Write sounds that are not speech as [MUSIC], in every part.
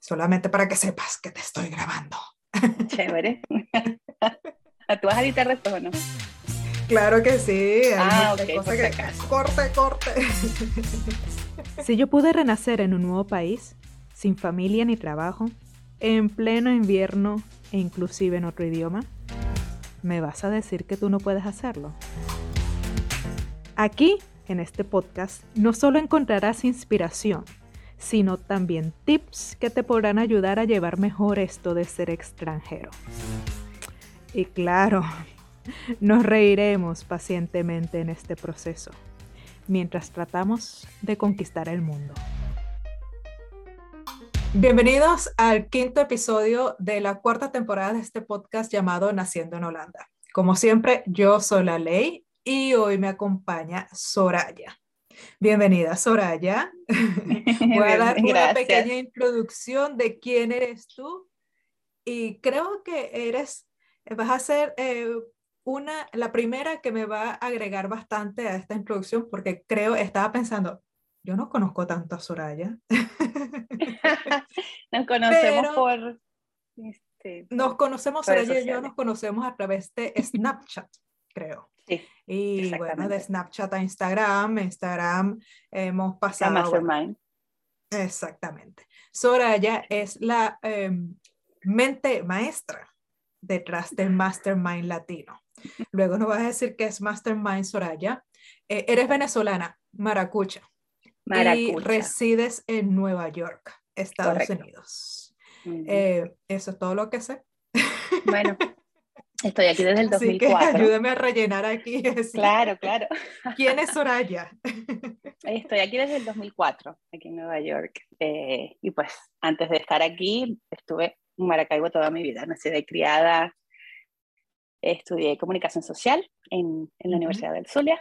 solamente para que sepas que te estoy grabando. Chévere. [LAUGHS] ¿Tú vas a editar después o no? Claro que sí. Ah, ok, que... Corte, corte. Si yo pude renacer en un nuevo país, sin familia ni trabajo, en pleno invierno e inclusive en otro idioma, ¿me vas a decir que tú no puedes hacerlo? Aquí, en este podcast, no solo encontrarás inspiración, sino también tips que te podrán ayudar a llevar mejor esto de ser extranjero. Y claro, [LAUGHS] nos reiremos pacientemente en este proceso, mientras tratamos de conquistar el mundo. Bienvenidos al quinto episodio de la cuarta temporada de este podcast llamado Naciendo en Holanda. Como siempre, yo soy la ley y hoy me acompaña Soraya. Bienvenida, Soraya. [LAUGHS] Voy a dar una pequeña introducción de quién eres tú y creo que eres, vas a ser eh, una, la primera que me va a agregar bastante a esta introducción porque creo, estaba pensando, yo no conozco tanto a Soraya. [LAUGHS] nos conocemos por... Este, nos conocemos, Soraya y yo nos conocemos a través de Snapchat, creo. Y bueno, de Snapchat a Instagram, Instagram hemos pasado. Mastermind. exactamente. Soraya es la em, mente maestra detrás del Mastermind Latino. Luego nos vas a decir que es Mastermind Soraya. Eh, eres venezolana, maracucha. Y resides en Nueva York, Estados Unidos. Eh, eso es todo lo que sé. Bueno, [LAUGHS] Estoy aquí desde el 2004. Así que ayúdame a rellenar aquí. [LAUGHS] Claro, claro. ¿Quién es Soraya? [LAUGHS] Estoy aquí desde el 2004, aquí en Nueva York. Eh, y pues antes de estar aquí, estuve en Maracaibo toda mi vida. Nací de criada, estudié comunicación social en, en la Universidad del Zulia.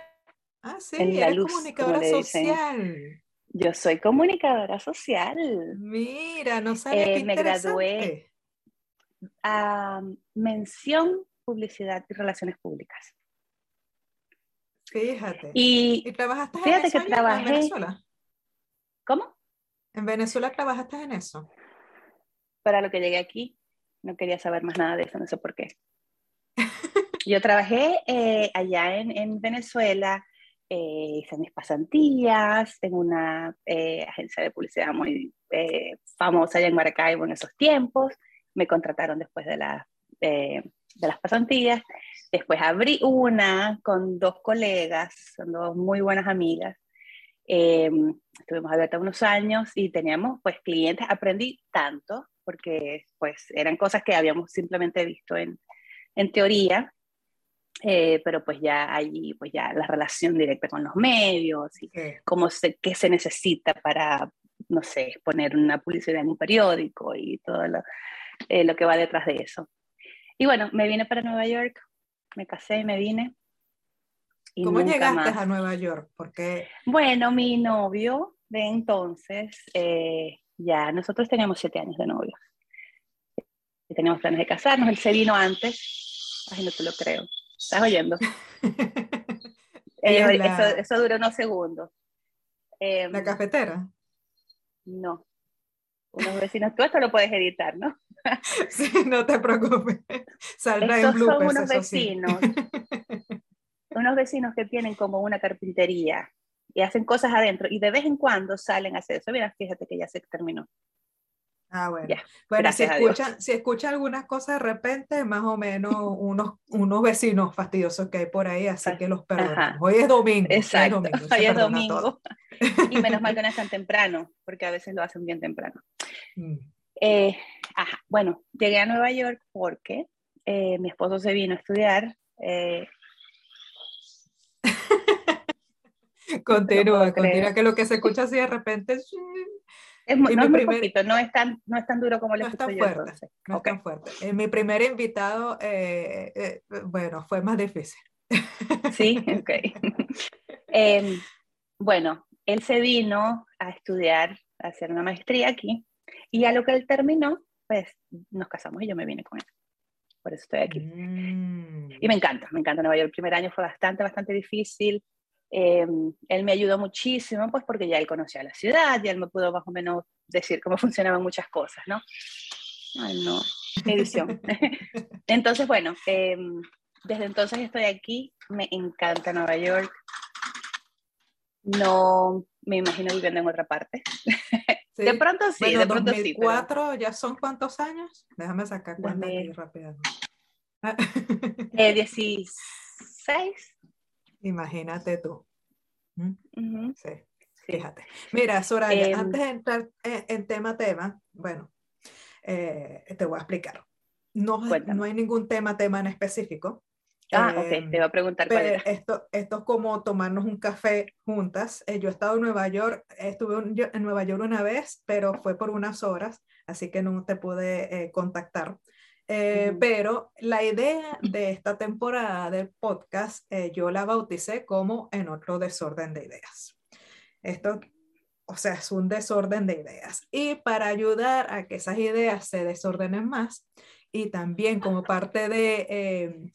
Ah, sí, en la luz, comunicadora social. Yo soy comunicadora social. Mira, no sabía eh, Me gradué a mención publicidad y relaciones públicas. Fíjate. Y, trabajaste fíjate que trabajé, en Venezuela? ¿Cómo? ¿En Venezuela trabajaste en eso? Para lo que llegué aquí, no quería saber más nada de eso, no sé por qué. [LAUGHS] Yo trabajé eh, allá en, en Venezuela, eh, hice mis pasantías en una eh, agencia de publicidad muy famosa allá en Maracaibo en esos tiempos. Me contrataron después de la de las pasantías. Después abrí una con dos colegas, son dos muy buenas amigas. Eh, estuvimos abiertas unos años y teníamos pues clientes, aprendí tanto porque pues eran cosas que habíamos simplemente visto en, en teoría, eh, pero pues ya allí pues ya la relación directa con los medios y cómo se, qué se necesita para, no sé, poner una publicidad en un periódico y todo lo, eh, lo que va detrás de eso. Y bueno, me vine para Nueva York, me casé y me vine. Y ¿Cómo llegaste a Nueva York? Porque... Bueno, mi novio de entonces, eh, ya nosotros teníamos siete años de novio. Y teníamos planes de casarnos, él se vino antes. Ay, no te lo creo. ¿Estás oyendo? [LAUGHS] Eh, eso, duró unos segundos. ¿La em, cafetera? No. Unos vecinos, tú esto lo puedes editar, ¿no? [LAUGHS] Sí, no te preocupes. Saldrá en bloopers, son unos vecinos. [LAUGHS] unos vecinos que tienen como una carpintería y hacen cosas adentro y de vez en cuando salen a hacer eso. Mira, fíjate que ya se terminó. Ah, bueno. bueno, si escuchan, si escuchan algunas cosas de repente, más o menos unos, unos vecinos fastidiosos que hay por ahí, así que los perdonamos. Hoy es domingo. Exacto, hoy es domingo. [LAUGHS] y menos mal que no es tan temprano, porque a veces lo hacen bien temprano. Mm. Eh, ajá, bueno, llegué a Nueva York porque eh, mi esposo se vino a estudiar. Eh, [LAUGHS] continúa, continúa, que lo que se escucha así de repente es... Es muy, no, es muy poquito, no, es tan, no es tan duro como lo no es tan fuerte, No es tan fuerte. mi primer invitado, bueno, fue más difícil. [LAUGHS] Sí, ok. Em, bueno, él se vino a estudiar, a hacer una maestría aquí, y a lo que él terminó, pues nos casamos y yo me vine con él. Por eso estoy aquí. Mm. Y me encanta, me encanta Nueva York. El primer año fue bastante, bastante difícil. Em, él me ayudó muchísimo, pues porque ya él conocía la ciudad, ya él me pudo más o menos decir cómo [LAUGHS] funcionaban muchas cosas, ¿no? Ay, no, edición. [LAUGHS] entonces, bueno, em, desde entonces estoy aquí, me encanta Nueva York. No me imagino viviendo en otra parte. [LAUGHS] De pronto sí, de pronto 2004, ¿ya son cuántos años? Déjame sacar cuenta aquí rápido. eh, [LAUGHS] 16. Imagínate tú. ¿Mm? Sí, fíjate. Mira, Soraya, em, antes de entrar en, tema tema, bueno, eh, te voy a explicar. No, no hay ningún tema tema en específico. Ah, ok, te voy a preguntar cuál Esto, esto es como tomarnos un café juntas. Eh, yo he estado en Nueva York, estuve en Nueva York una vez, pero fue por unas horas, así que no te pude eh, contactar. Eh, pero la idea de esta temporada del podcast, yo la bauticé como en otro desorden de ideas. Esto, o sea, es un desorden de ideas. Y para ayudar a que esas ideas se desordenen más, y también como parte de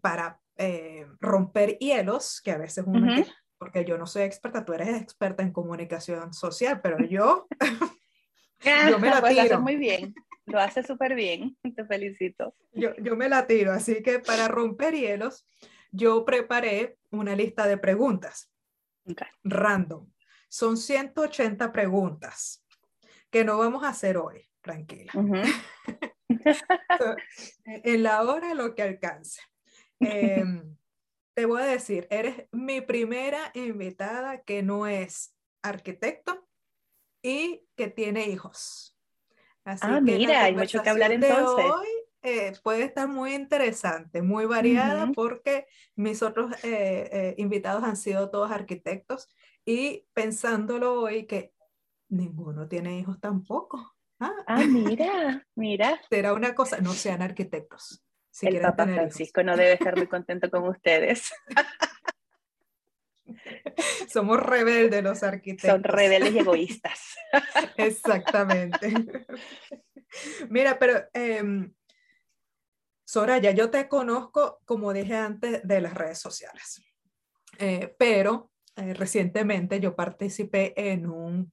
para eh, romper hielos, que a veces uno, porque yo no soy experta, tú eres experta en comunicación social, pero yo, [LAUGHS] yo me la pues tiro. muy bien, lo hace súper bien, [LAUGHS] te felicito. Yo, yo me la tiro, así que para romper hielos, yo preparé una lista de preguntas random. Son 180 preguntas que no vamos a hacer hoy, tranquila. [LAUGHS] en la hora lo que alcance. Em, te voy a decir, eres mi primera invitada que no es arquitecto y que tiene hijos. ah, mira, hay mucho que hablar entonces. Hoy, eh, puede estar muy interesante, muy variada, porque mis otros eh, eh, invitados han sido todos arquitectos y pensándolo hoy que ninguno tiene hijos tampoco. Ah, ah mira, mira. [LAUGHS] Será una cosa, no sean arquitectos el Papa Francisco no debe estar muy contento con ustedes. [LAUGHS] Somos rebeldes los arquitectos. Son rebeldes y egoístas. [LAUGHS] Exactamente. Mira, pero eh, Soraya, yo te conozco, como dije antes, de las redes sociales. Eh, pero eh, recientemente yo participé en un,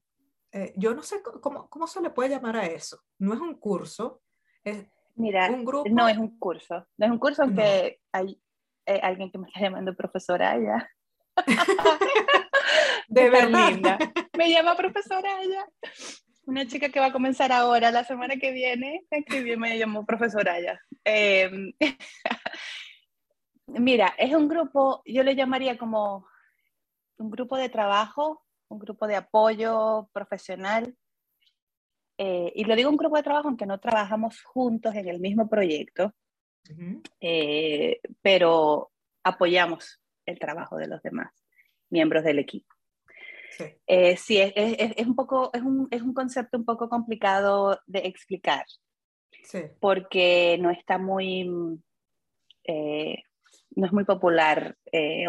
eh, yo no sé cómo, cómo se le puede llamar a eso. No es un curso, es, Mira, no es un curso, no es un curso, aunque hay eh, alguien que me está llamando profesora ya. [LAUGHS] de verdad. Me llama profesora Aya. Una chica que va a comenzar ahora, la semana que viene, me me llamó profesora Aya. Em, [LAUGHS] mira, es un grupo, yo le llamaría como un grupo de trabajo, un grupo de apoyo profesional eh, y lo digo un grupo de trabajo aunque no trabajamos juntos en el mismo proyecto, eh, pero apoyamos el trabajo de los demás miembros del equipo. Sí, eh, sí es, es, es, un poco, es un, es un concepto un poco complicado de explicar, sí. porque no está muy, no es muy popular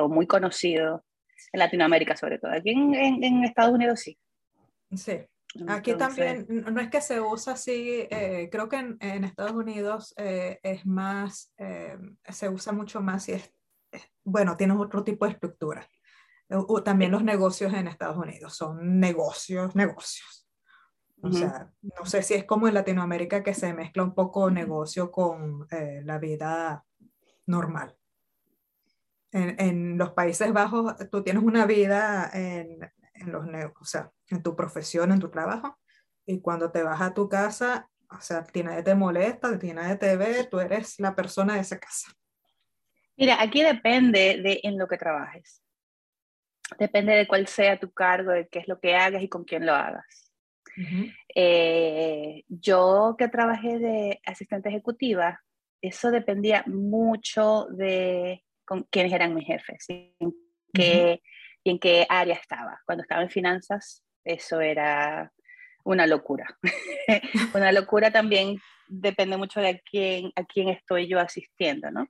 o muy conocido en Latinoamérica sobre todo. Aquí en, en, en Estados Unidos sí. Sí, Aquí también, no es que se usa así, eh, creo que en, Estados Unidos eh, es más, eh, se usa mucho más y es, bueno, tienes otro tipo de estructura. también los negocios en Estados Unidos son negocios, negocios. O sea, no sé si es como en Latinoamérica que se mezcla un poco negocio con la vida normal. En, en, los Países Bajos tú tienes una vida en, en los o sea, en tu profesión, en tu trabajo, y cuando te vas a tu casa, o sea, tiene te molesta, tiene te ve, tú eres la persona de esa casa. Mira, aquí depende de en lo que trabajes. Depende de cuál sea tu cargo, de qué es lo que hagas y con quién lo hagas. Eh, yo que trabajé de asistente ejecutiva, eso dependía mucho de con quiénes eran mis jefes, en qué, y en qué área estaba. Cuando estaba en finanzas, eso era una locura. [LAUGHS] una locura también depende mucho de a quién, a quién estoy yo asistiendo, ¿no?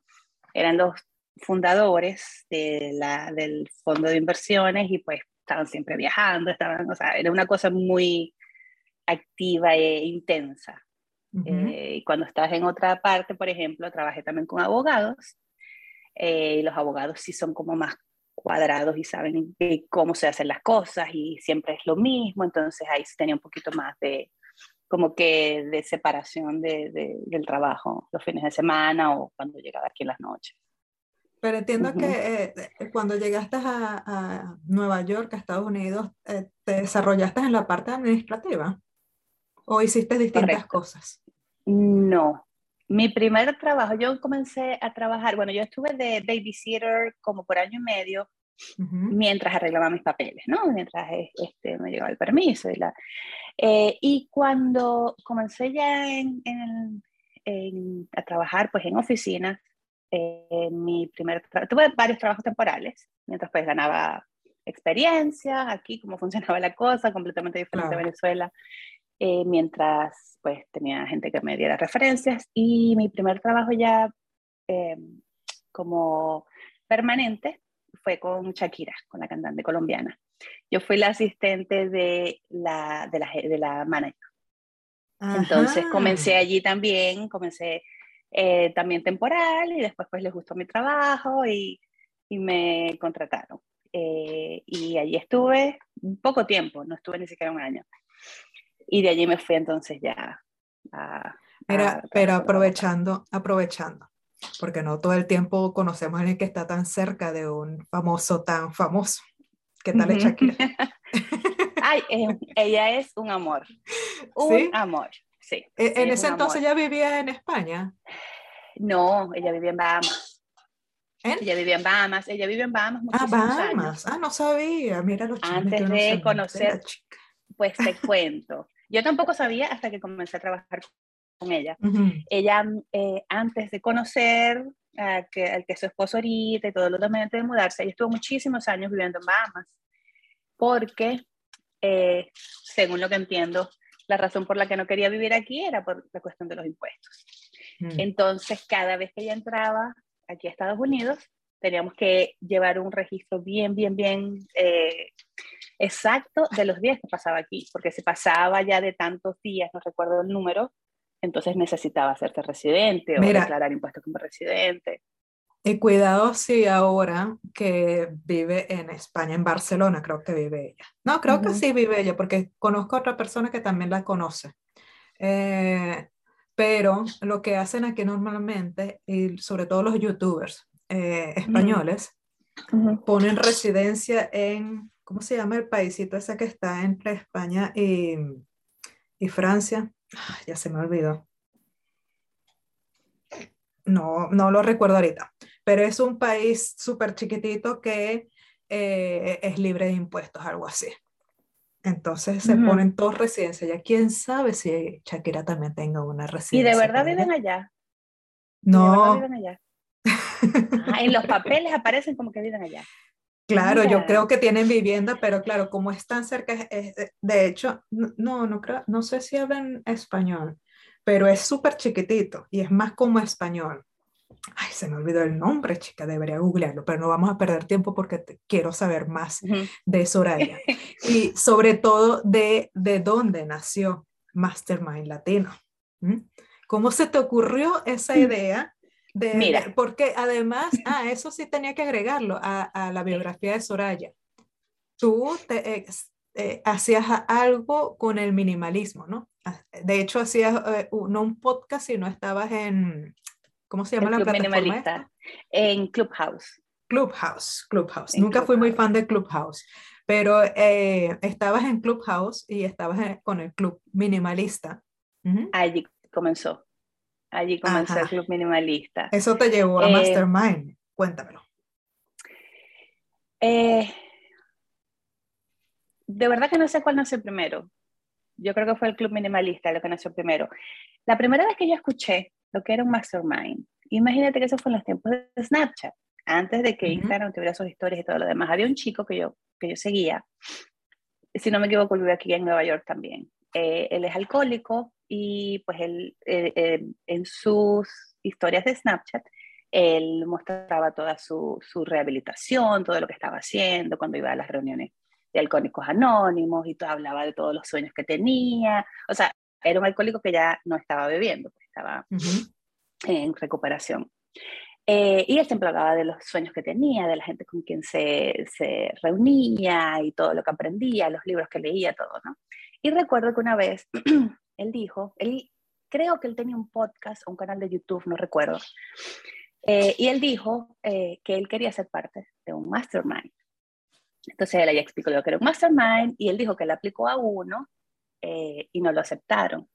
Eran los fundadores de la, del fondo de inversiones y pues estaban siempre viajando, estaban, o sea, era una cosa muy activa e intensa. Eh, y cuando estás en otra parte, por ejemplo, trabajé también con abogados, eh, y los abogados sí son como más cuadrados y saben cómo se hacen las cosas y siempre es lo mismo, entonces ahí se tenía un poquito más de, como que de separación de, del trabajo los fines de semana o cuando llegaba aquí en las noches. Pero entiendo que eh, eh, cuando llegaste a, a, Nueva York, a Estados Unidos, eh, te desarrollaste en la parte administrativa o hiciste distintas cosas. No, mi primer trabajo, yo comencé a trabajar, bueno, yo estuve de babysitter como por año y medio mientras arreglaba mis papeles, ¿no? Mientras este, me llegaba el permiso y la, eh, y cuando comencé ya en, en, a trabajar pues en oficina, eh, mi primer tuve varios trabajos temporales, mientras pues ganaba experiencia aquí, cómo [LAUGHS] funcionaba la cosa, completamente diferente de Venezuela, eh, mientras pues tenía gente que me diera referencias y mi primer trabajo ya como permanente fue con Shakira, con la cantante colombiana. Yo fui la asistente de la, de la, de la manager. Entonces comencé allí también, comencé eh, también temporal y después pues les gustó mi trabajo y, y me contrataron. Eh, y allí estuve un poco tiempo, no estuve ni siquiera un año. Y de allí me fui entonces ya a... pero aprovechando, aprovechando, porque no todo el tiempo conocemos a alguien que está tan cerca de un famoso tan famoso. ¿Qué tal es Shakira? [LAUGHS] Ay, eh, ella es un amor. [LAUGHS] Un amor, sí. E, ¿En ese entonces ella vivía en España? No, ella vivía en Bahamas. Ella vivía en Bahamas, ella vive en Bahamas Ah, Bahamas, ah, no sabía, mira los Antes de conocer, pues te cuento. Yo tampoco sabía hasta que comencé a trabajar con ella. Ella, eh, antes de conocer al que, que su esposo ahorita y todo lo demás de mudarse, ella estuvo muchísimos años viviendo en Bahamas, porque, eh, según lo que entiendo, la razón por la que no quería vivir aquí era por la cuestión de los impuestos. Mm. Entonces, cada vez que ella entraba aquí a Estados Unidos, teníamos que llevar un registro bien, bien, bien eh, exacto de los días que pasaba aquí, porque se pasaba ya de tantos días, no recuerdo el número, entonces necesitaba hacerse residente o declarar impuestos como residente. Y cuidado si ahora que vive en España, en Barcelona, creo que vive ella. No, creo que sí vive ella, porque conozco a otra persona que también la conoce. Eh, pero lo que hacen aquí normalmente, y sobre todo los youtubers eh, españoles, ponen residencia en, ¿cómo se llama el paísito ese que está entre España y, y Francia? ya se me olvidó. No, no lo recuerdo ahorita, pero es un país súper chiquitito que eh, es libre de impuestos, algo así. Entonces se ponen todos residencia. Ya quién sabe si Shakira también tenga una residencia. ¿Y de verdad viven allá? No. viven allá? Ah, en los papeles aparecen como que viven allá. Claro, yo creo que tienen vivienda, pero claro, como están cerca, de hecho, no, no creo, no sé si hablan español, pero es súper chiquitito y es más como español. Ay, se me olvidó el nombre, chica, debería googlearlo, pero no vamos a perder tiempo porque quiero saber más de Soraya. [LAUGHS] y sobre todo de, de dónde nació Mastermind Latino. ¿Cómo se te ocurrió esa mm. Idea Mira. porque además, ah, eso sí tenía que agregarlo a, la biografía de Soraya. Tú te, eh, hacías algo con el minimalismo, ¿no? Ah, de hecho, hacías eh, no un podcast, sino estabas en, ¿cómo se llama la plataforma? Minimalista. En Clubhouse. Clubhouse, Clubhouse. Nunca fui muy fan de Clubhouse, pero eh, estabas en Clubhouse y estabas con el club minimalista. Allí comenzó. Allí comencé el club minimalista. Eso te llevó a eh, Mastermind. Cuéntamelo. Eh, de verdad que no sé cuál nació primero. Yo creo que fue el club minimalista lo que nació primero. La primera vez que yo escuché lo que era un mastermind, imagínate que eso fue en los tiempos de Snapchat, antes de que Instagram tuviera sus historias y todo lo demás. Había un chico que yo, que yo seguía, si no me equivoco, vive aquí en Nueva York también. Eh, él es alcohólico, y pues él, eh, eh, en sus historias de Snapchat, él mostraba toda su, su, rehabilitación, todo lo que estaba haciendo cuando iba a las reuniones de alcohólicos anónimos y todo, hablaba de todos los sueños que tenía. O sea, era un alcohólico que ya no estaba bebiendo, pues estaba en recuperación. Eh, y él siempre hablaba de los sueños que tenía, de la gente con quien se, se, reunía y todo lo que aprendía, los libros que leía, todo, ¿no? Y recuerdo que una vez [CLEARS THROAT] él dijo, él, creo que él tenía un podcast o un canal de YouTube, no recuerdo, eh, y él dijo eh, que él quería ser parte de un mastermind. Entonces él ya explicó lo que era un mastermind y él dijo que él aplicó a uno y no lo aceptaron.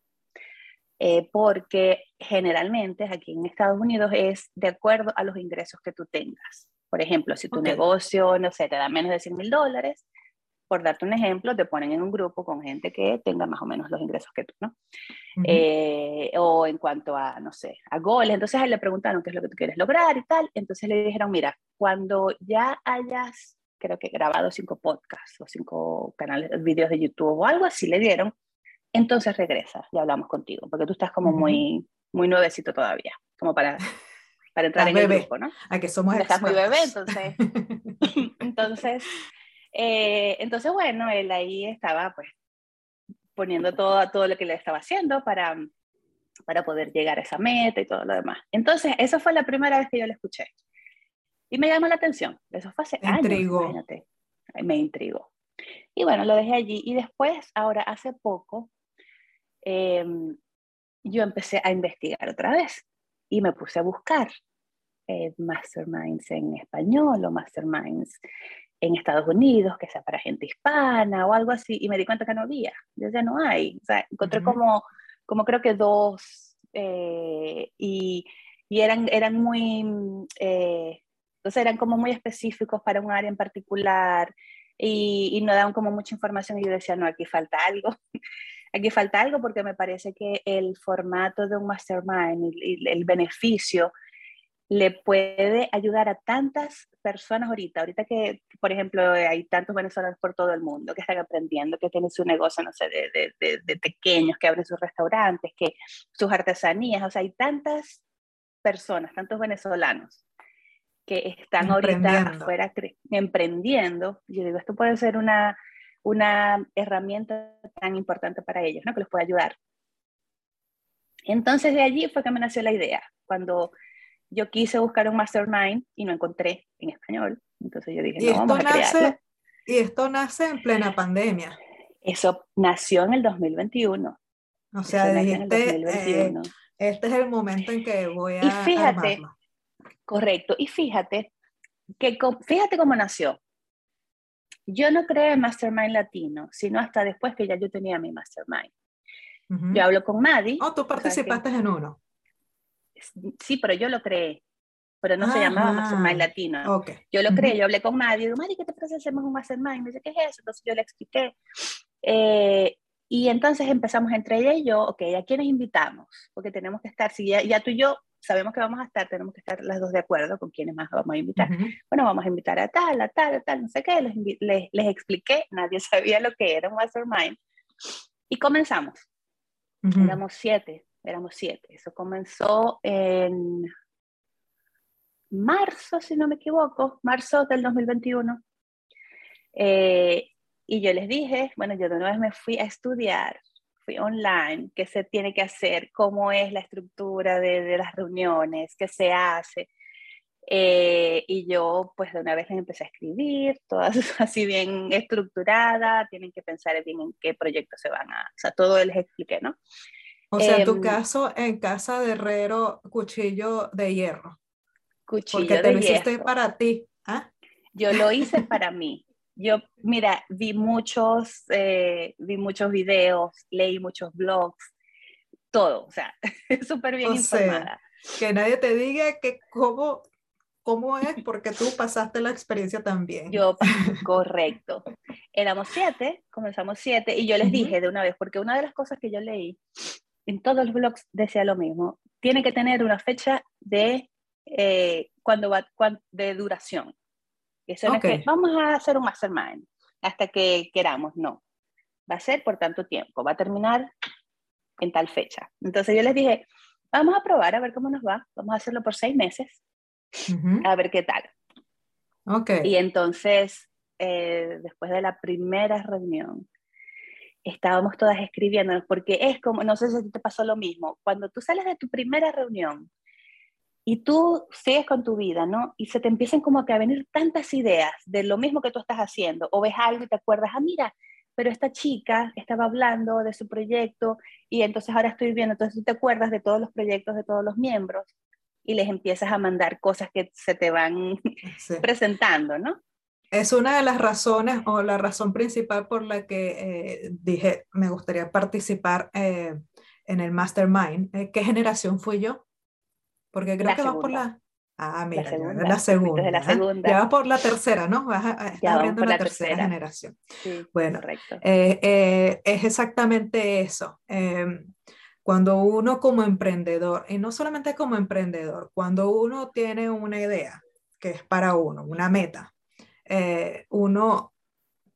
Eh, porque generalmente aquí en Estados Unidos es de acuerdo a los ingresos que tú tengas. Por ejemplo, si tu negocio, no sé, te da menos de 100 mil dólares, por darte un ejemplo, te ponen en un grupo con gente que tenga más o menos los ingresos que tú, ¿no? Eh, o en cuanto a, no sé, a goles. Entonces le preguntaron qué es lo que tú quieres lograr y tal. Entonces le dijeron, mira, cuando ya hayas, creo que grabado cinco podcasts o cinco canales, videos de YouTube o algo así, le dieron, entonces regresa y hablamos contigo, porque tú estás como muy, muy nuevecito todavía, como para, para entrar en el grupo, ¿no? A que somos Estás muy bebé, entonces, [LAUGHS] entonces, eh, entonces, bueno, él ahí estaba pues poniendo todo, todo lo que le estaba haciendo para, para poder llegar a esa meta y todo lo demás. Entonces, esa fue la primera vez que yo le escuché. Y me llamó la atención. Eso fue hace años, imagínate. Me intrigó. Y bueno, lo dejé allí. Y después, ahora, hace poco, Em, yo empecé a investigar otra vez y me puse a buscar eh, masterminds en español o masterminds en Estados Unidos, que sea para gente hispana o algo así, y me di cuenta que no había, ya no hay. O sea, encontré como, como creo que dos, eh, y, y, eran, eran muy, eh, entonces eran como muy específicos para un área en particular, y, y no daban como mucha información, y yo decía, no, aquí falta algo. [LAUGHS] Aquí falta algo porque me parece que el formato de un mastermind, el, el beneficio, le puede ayudar a tantas personas ahorita, ahorita que, por ejemplo, hay tantos venezolanos por todo el mundo que están aprendiendo, que tienen su negocio, no sé, de, de, de, pequeños, que abren sus restaurantes, que sus artesanías, o sea, hay tantas personas, tantos venezolanos que están ahorita afuera emprendiendo. Yo digo, esto puede ser una, una herramienta tan importante para ellos, ¿no? que les puede ayudar. Entonces de allí fue que me nació la idea. Cuando yo quise buscar un mastermind y no encontré en español, entonces yo dije, no, vamos a crearlo. Y esto nace en plena pandemia. Eso nació en el 2021. O sea, dijiste, eh, este es el momento en que voy a Y fíjate, correcto, y fíjate que fíjate cómo nació yo no creé Mastermind Latino, sino hasta después que ya yo tenía mi Mastermind. Yo hablo con Maddie. Oh, tú participaste en uno. Sí, pero yo lo creé. Pero no se llamaba Mastermind Latino. Yo lo creé, yo hablé con Maddie. Digo, ¿qué te parece hacemos un Mastermind? Me dice, ¿qué es eso? Entonces yo le expliqué. Eh, y entonces empezamos entre ella y yo, ok, ¿a quiénes invitamos? Porque tenemos que estar, si ya, ya tú y yo sabemos que vamos a estar, tenemos que estar las dos de acuerdo con quiénes más vamos a invitar. Bueno, vamos a invitar a tal, a tal, a tal, no sé qué, les, les, les expliqué, nadie [LAUGHS] sabía lo que era un mastermind. Y comenzamos. Éramos siete, éramos siete. Eso comenzó en marzo, si no me equivoco, marzo del 2021. Eh, y yo les dije, bueno, yo de una vez me fui a estudiar online, qué se tiene que hacer, cómo es la estructura de, las reuniones, qué se hace. Eh, y yo pues de una vez les empecé a escribir, todas [LAUGHS] así bien estructurada, tienen que pensar bien en qué proyecto se van a, o sea, todo les expliqué, ¿no? O sea, en tu em, caso, en casa de herrero, cuchillo de hierro. Cuchillo Porque te lo hiciste para ti. ¿ah? Yo lo [LAUGHS] hice para mí. Yo, mira, vi muchos, eh, vi muchos videos, leí muchos blogs, todo, o sea, [LAUGHS] súper bien informada. que nadie te diga que cómo, cómo es, porque tú pasaste la experiencia también. Yo, correcto. Éramos siete, comenzamos siete, y yo les dije de una vez, porque una de las cosas que yo leí en todos los blogs decía lo mismo, tiene que tener una fecha de, eh, cuando va, de duración. Eso es que vamos a hacer un mastermind hasta que queramos, no. Va a ser por tanto tiempo, va a terminar en tal fecha. Entonces yo les dije, vamos a probar a ver cómo nos va, vamos a hacerlo por seis meses, a ver qué tal. Okay. Y entonces, eh, después de la primera reunión, estábamos todas escribiendo, porque es como, no sé si te pasó lo mismo, cuando tú sales de tu primera reunión, y tú sigues con tu vida, ¿no? Y se te empiezan como que a venir tantas ideas de lo mismo que tú estás haciendo, o ves algo y te acuerdas, ah, mira, pero esta chica estaba hablando de su proyecto y entonces ahora estoy viendo, entonces tú te acuerdas de todos los proyectos de todos los miembros y les empiezas a mandar cosas que se te van [LAUGHS] presentando, ¿no? Es una de las razones o la razón principal por la que eh, dije, me gustaría participar eh, en el Mastermind. Eh, ¿Qué generación fui yo? Porque creo que vas por la... Ah, mira, la segunda. La segunda, la segunda. Ya vas por la tercera, ¿no? Vas a, ya abriendo la, tercera, generación. Sí, bueno, es exactamente eso. Em, cuando uno como emprendedor, y no solamente como emprendedor, cuando uno tiene una idea que es para uno, una meta, eh, uno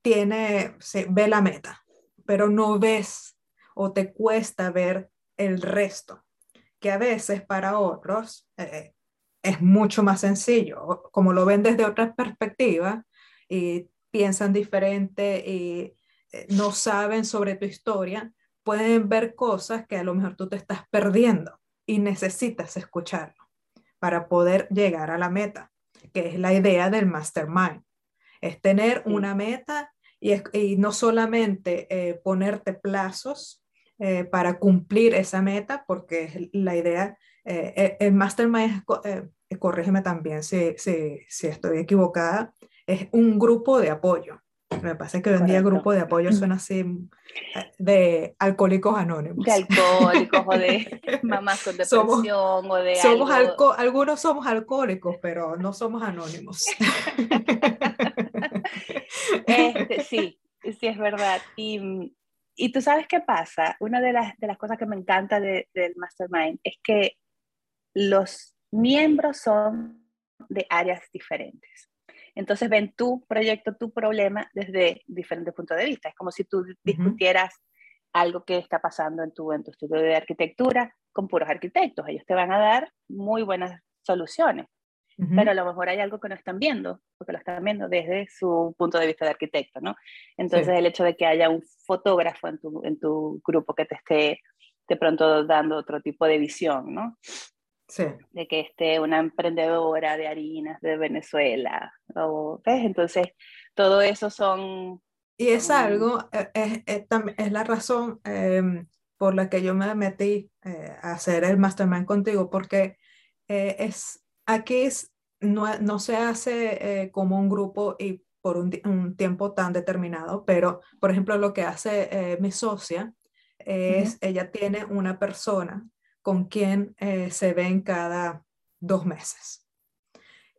tiene, se, ve la meta, pero no ves o te cuesta ver el resto, que a veces para otros eh, es mucho más sencillo, como lo ven desde otra perspectiva y piensan diferente y eh, no saben sobre tu historia, pueden ver cosas que a lo mejor tú te estás perdiendo y necesitas escucharlo para poder llegar a la meta, que es la idea del mastermind es tener una meta y, no solamente eh, ponerte plazos eh, para cumplir esa meta, porque la idea, eh, el mastermind, corrígeme también si, si estoy equivocada, es un grupo de apoyo. Me pasa que hoy en día grupo de apoyo suena así de alcohólicos anónimos. De alcohólicos o de [LAUGHS] mamás con depresión o de somos algunos somos alcohólicos, pero no somos anónimos. [LAUGHS] [LAUGHS] Este, sí, sí es verdad. Y, y, tú sabes qué pasa. Una de las, de las cosas que me encanta del Mastermind es que los miembros son de áreas diferentes. Entonces ven tu proyecto, tu problema desde diferentes puntos de vista. Es como si tú discutieras algo que está pasando en tu, en tu estudio de arquitectura con puros arquitectos. Ellos te van a dar muy buenas soluciones, pero a lo mejor hay algo que no están viendo, porque lo están viendo desde su punto de vista de arquitecto, ¿no? Entonces el hecho de que haya un fotógrafo en tu, en tu grupo que te esté de pronto dando otro tipo de visión, ¿no? de que esté una emprendedora de harinas de Venezuela. O, Entonces, todo eso son... Y es algo, eh, es, es, es, la razón em, por la que yo me metí eh, a hacer el mastermind contigo, porque eh, es, aquí no, no, se hace como un grupo y por un, un, tiempo tan determinado, pero por ejemplo lo que hace mi socia es, ella tiene una persona con quien eh, se ven cada dos meses.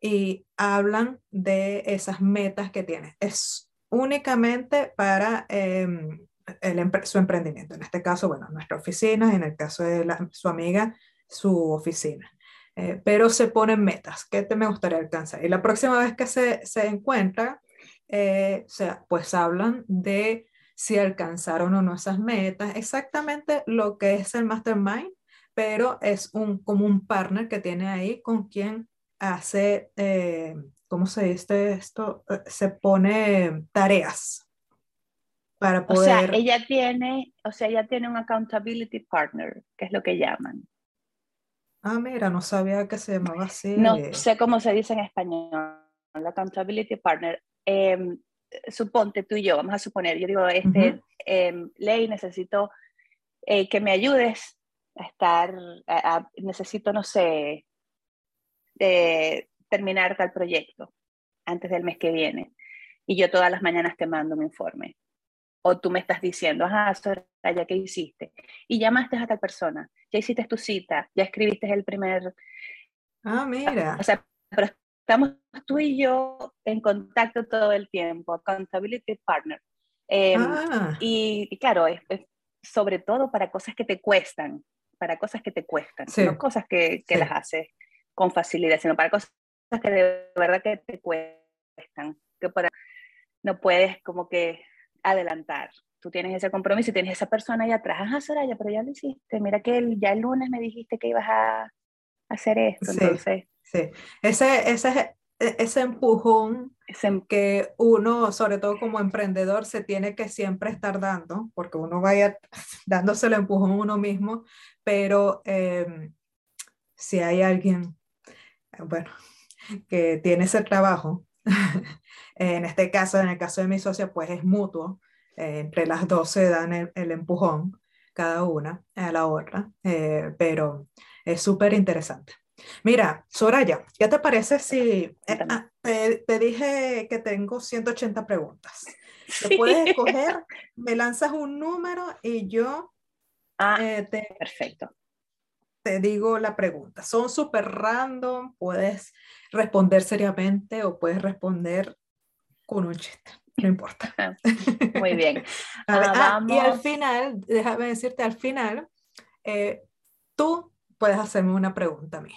Y hablan de esas metas que tiene. Es únicamente para em, el, su emprendimiento. En este caso, bueno, nuestra oficina, en el caso de su amiga, su oficina. Eh, pero se ponen metas. ¿Qué te me gustaría alcanzar? Y la próxima vez que se, se encuentra, eh, sea, pues hablan de si alcanzaron o no esas metas, exactamente lo que es el mastermind, pero es un, como un partner que tiene ahí con quien hace, eh, ¿cómo se dice esto? Eh, se pone tareas para poder... O sea, ella tiene, o sea, ella tiene un accountability partner, que es lo que llaman. Ah, mira, no sabía que se llamaba así. No sé cómo se dice en español, el accountability partner. Em, suponte tú y yo, vamos a suponer, yo digo, este, em, Ley, necesito eh, que me ayudes estar, necesito, no sé, terminar tal proyecto antes del mes que viene. Y yo todas las mañanas te mando un informe. O tú me estás diciendo, ajá, ya ¿qué hiciste? Y llamaste a tal persona, ya hiciste tu cita, ya escribiste el primer... Ah, mira. O sea, pero estamos tú y yo en contacto todo el tiempo, accountability partner. Em, ah. y, claro, es, sobre todo para cosas que te cuestan, para cosas que te cuestan, no cosas que, que las haces con facilidad, sino para cosas que de verdad que te cuestan, que para, no puedes como que adelantar. Tú tienes ese compromiso y tienes esa persona ahí atrás, ah, Soraya, pero ya lo hiciste, mira que el, ya el lunes me dijiste que ibas a hacer esto, entonces... Sí, ese, ese, e, ese empujón em que uno, sobre todo como emprendedor, se tiene que siempre estar dando, porque uno vaya [LAUGHS] dándose el empujón uno mismo, pero em, si hay alguien bueno, que tiene ese trabajo, [LAUGHS] en este caso, en el caso de mi socia, pues es mutuo, eh, entre las dos se dan el, empujón cada una a la otra, eh, pero es súper interesante. Mira, Soraya, ¿qué te parece si ah, te, dije que tengo 180 preguntas? [LAUGHS] Te puedes escoger, me lanzas un número y yo ah, te, perfecto. te digo la pregunta. Son súper random, puedes responder seriamente o puedes responder con un chiste, no importa. [LAUGHS] Muy bien. [LAUGHS] Ah, y al final, déjame decirte, al final, eh, tú puedes hacerme una pregunta a mí.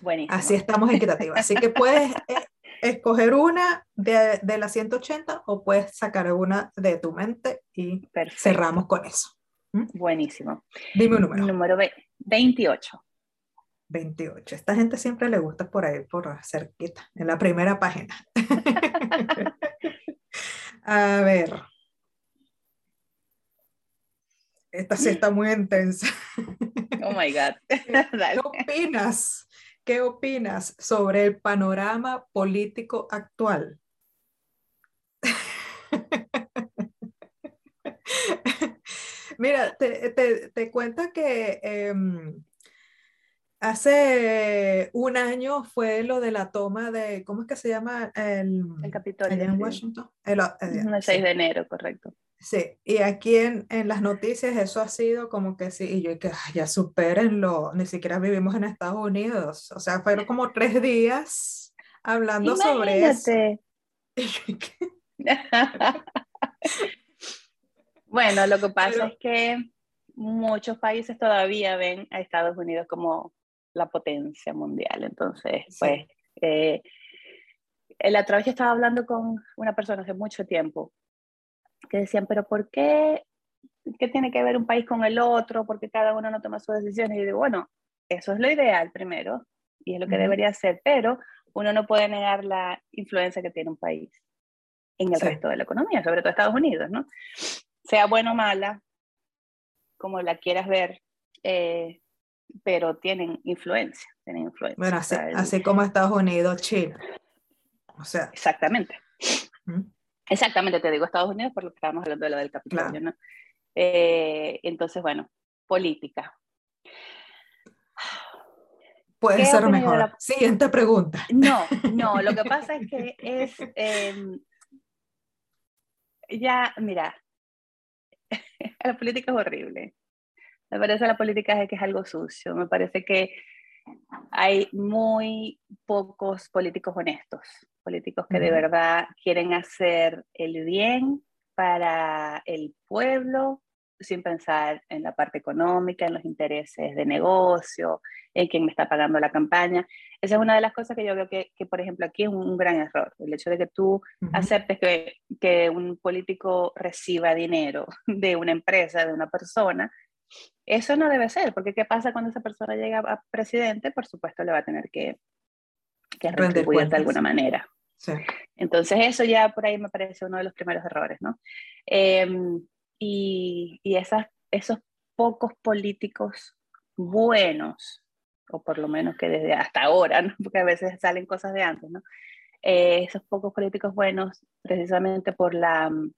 Buenísimo. Así estamos equitativos. Así que puedes [LAUGHS] eh, escoger una de, de las 180 o puedes sacar una de tu mente y cerramos con eso. ¿Mm? Buenísimo. Dime un número. Número 28. 28. Esta gente siempre le gusta por ahí, por cerquita, en la primera página. A ver. Esta sí está muy intensa. Oh my God. [LAUGHS] [LAUGHS] ¿Qué opinas? ¿Qué opinas sobre el panorama político actual? [LAUGHS] Mira, te, te, te cuento que em, Hace un año fue lo de la toma de, ¿cómo es que se llama? El, el Capitolio. en Washington. El, 6 de enero, correcto. Sí, y aquí en, en, las noticias eso ha sido como que sí, y yo que ya supérenlo, ni siquiera vivimos en Estados Unidos. O sea, fueron como tres días hablando sobre eso. [LAUGHS] bueno, lo que pasa es que muchos países todavía ven a Estados Unidos como la potencia mundial. Entonces, pues, eh, la otra vez estaba hablando con una persona hace mucho tiempo que decían, pero ¿por qué? ¿Qué tiene que ver un país con el otro? ¿Por qué cada uno no toma sus decisiones? Y yo digo, bueno, eso es lo ideal primero y es lo que debería ser, pero uno no puede negar la influencia que tiene un país en el resto de la economía, sobre todo Estados Unidos, ¿no? Sea buena o mala, como la quieras ver, eh, pero tienen influencia, tienen influencia. Bueno, así, como Estados Unidos, China. O sea. Exactamente. Exactamente, te digo Estados Unidos por lo que estábamos hablando de lo del Capitolio, ¿no? Eh, entonces, bueno, política. Puede ser mejor. Siguiente pregunta. No, [LAUGHS] no, lo que pasa es que es, em, ya, mira, [LAUGHS] la política es horrible. Me parece la política es que es algo sucio. Me parece que hay muy pocos políticos honestos, políticos que de verdad quieren hacer el bien para el pueblo sin pensar en la parte económica, en los intereses de negocio, en quién me está pagando la campaña. Esa es una de las cosas que yo veo que, que por ejemplo, aquí es un, gran error. El hecho de que tú aceptes que, que un político reciba dinero [LAUGHS] de una empresa, de una persona, eso no debe ser, porque ¿qué pasa cuando esa persona llega a presidente? Por supuesto, le va a tener que, que retribuir de alguna manera. Entonces, eso ya por ahí me parece uno de los primeros errores, ¿no? Em, y y esas, esos pocos políticos buenos, o por lo menos que desde hasta ahora, ¿no? porque a veces salen cosas de antes, ¿no? Eh, esos pocos políticos buenos, precisamente por la mm,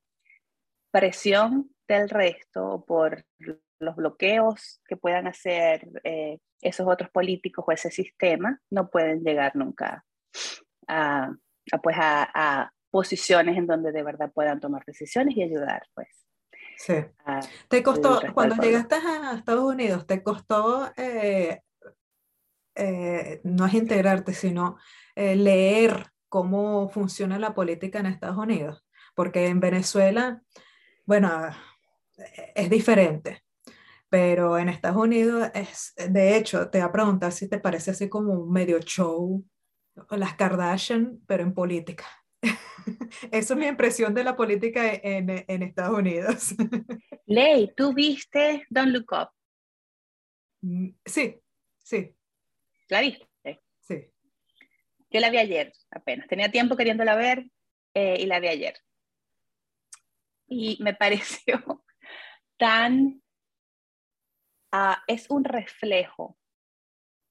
presión del resto, o por los bloqueos que puedan hacer eh, esos otros políticos o ese sistema no pueden llegar nunca a, pues a, posiciones en donde de verdad puedan tomar decisiones y ayudar, pues. Sí. ¿Te costó, cuando llegaste a Estados Unidos, te costó, eh, eh, no es integrarte, sino leer cómo funciona la política en Estados Unidos? Porque en Venezuela, bueno, es diferente pero en Estados Unidos es, de hecho, te voy a preguntar si te parece así como un medio show, las Kardashian, pero en política. [LAUGHS] Esa es mi impresión de la política en, en Estados Unidos. [LAUGHS] Ley, ¿tú viste Don't Look Up? Mm, sí, sí. ¿La viste? Sí. Yo la vi ayer apenas. Tenía tiempo queriéndola ver eh, y la vi ayer. Y me [LAUGHS] pareció tan Ah, es un reflejo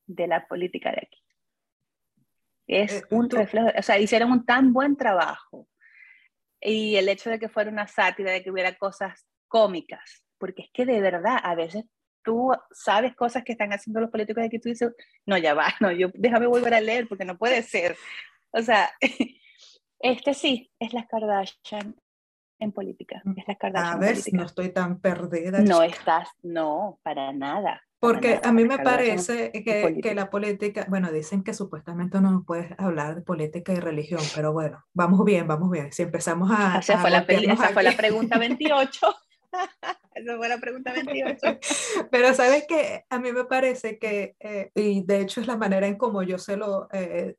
de la política de aquí. Es Eh, un tú- reflejo, o sea, hicieron un tan buen trabajo. Y el hecho de que fuera una sátira, de que hubiera cosas cómicas, porque es que de verdad, a veces tú sabes cosas que están haciendo los políticos de que tú dices, no, ya va, no, yo déjame volver a leer porque no puede ser. O sea, [LAUGHS] este sí, es las Kardashian en política, es Kardashian A ver, política. no estoy tan perdida. No chica. estás, no, para nada. Porque a mí me parece que, la política, bueno, dicen que supuestamente no puedes hablar de política y religión, pero bueno, vamos bien, vamos bien. Si empezamos a... [LAUGHS] Esa a fue, la, peli- [LAUGHS] [LAUGHS] esa fue la pregunta 28. esa fue la pregunta 28. Pero sabes que a mí me parece que, eh, y de hecho es la manera en como yo se lo eh,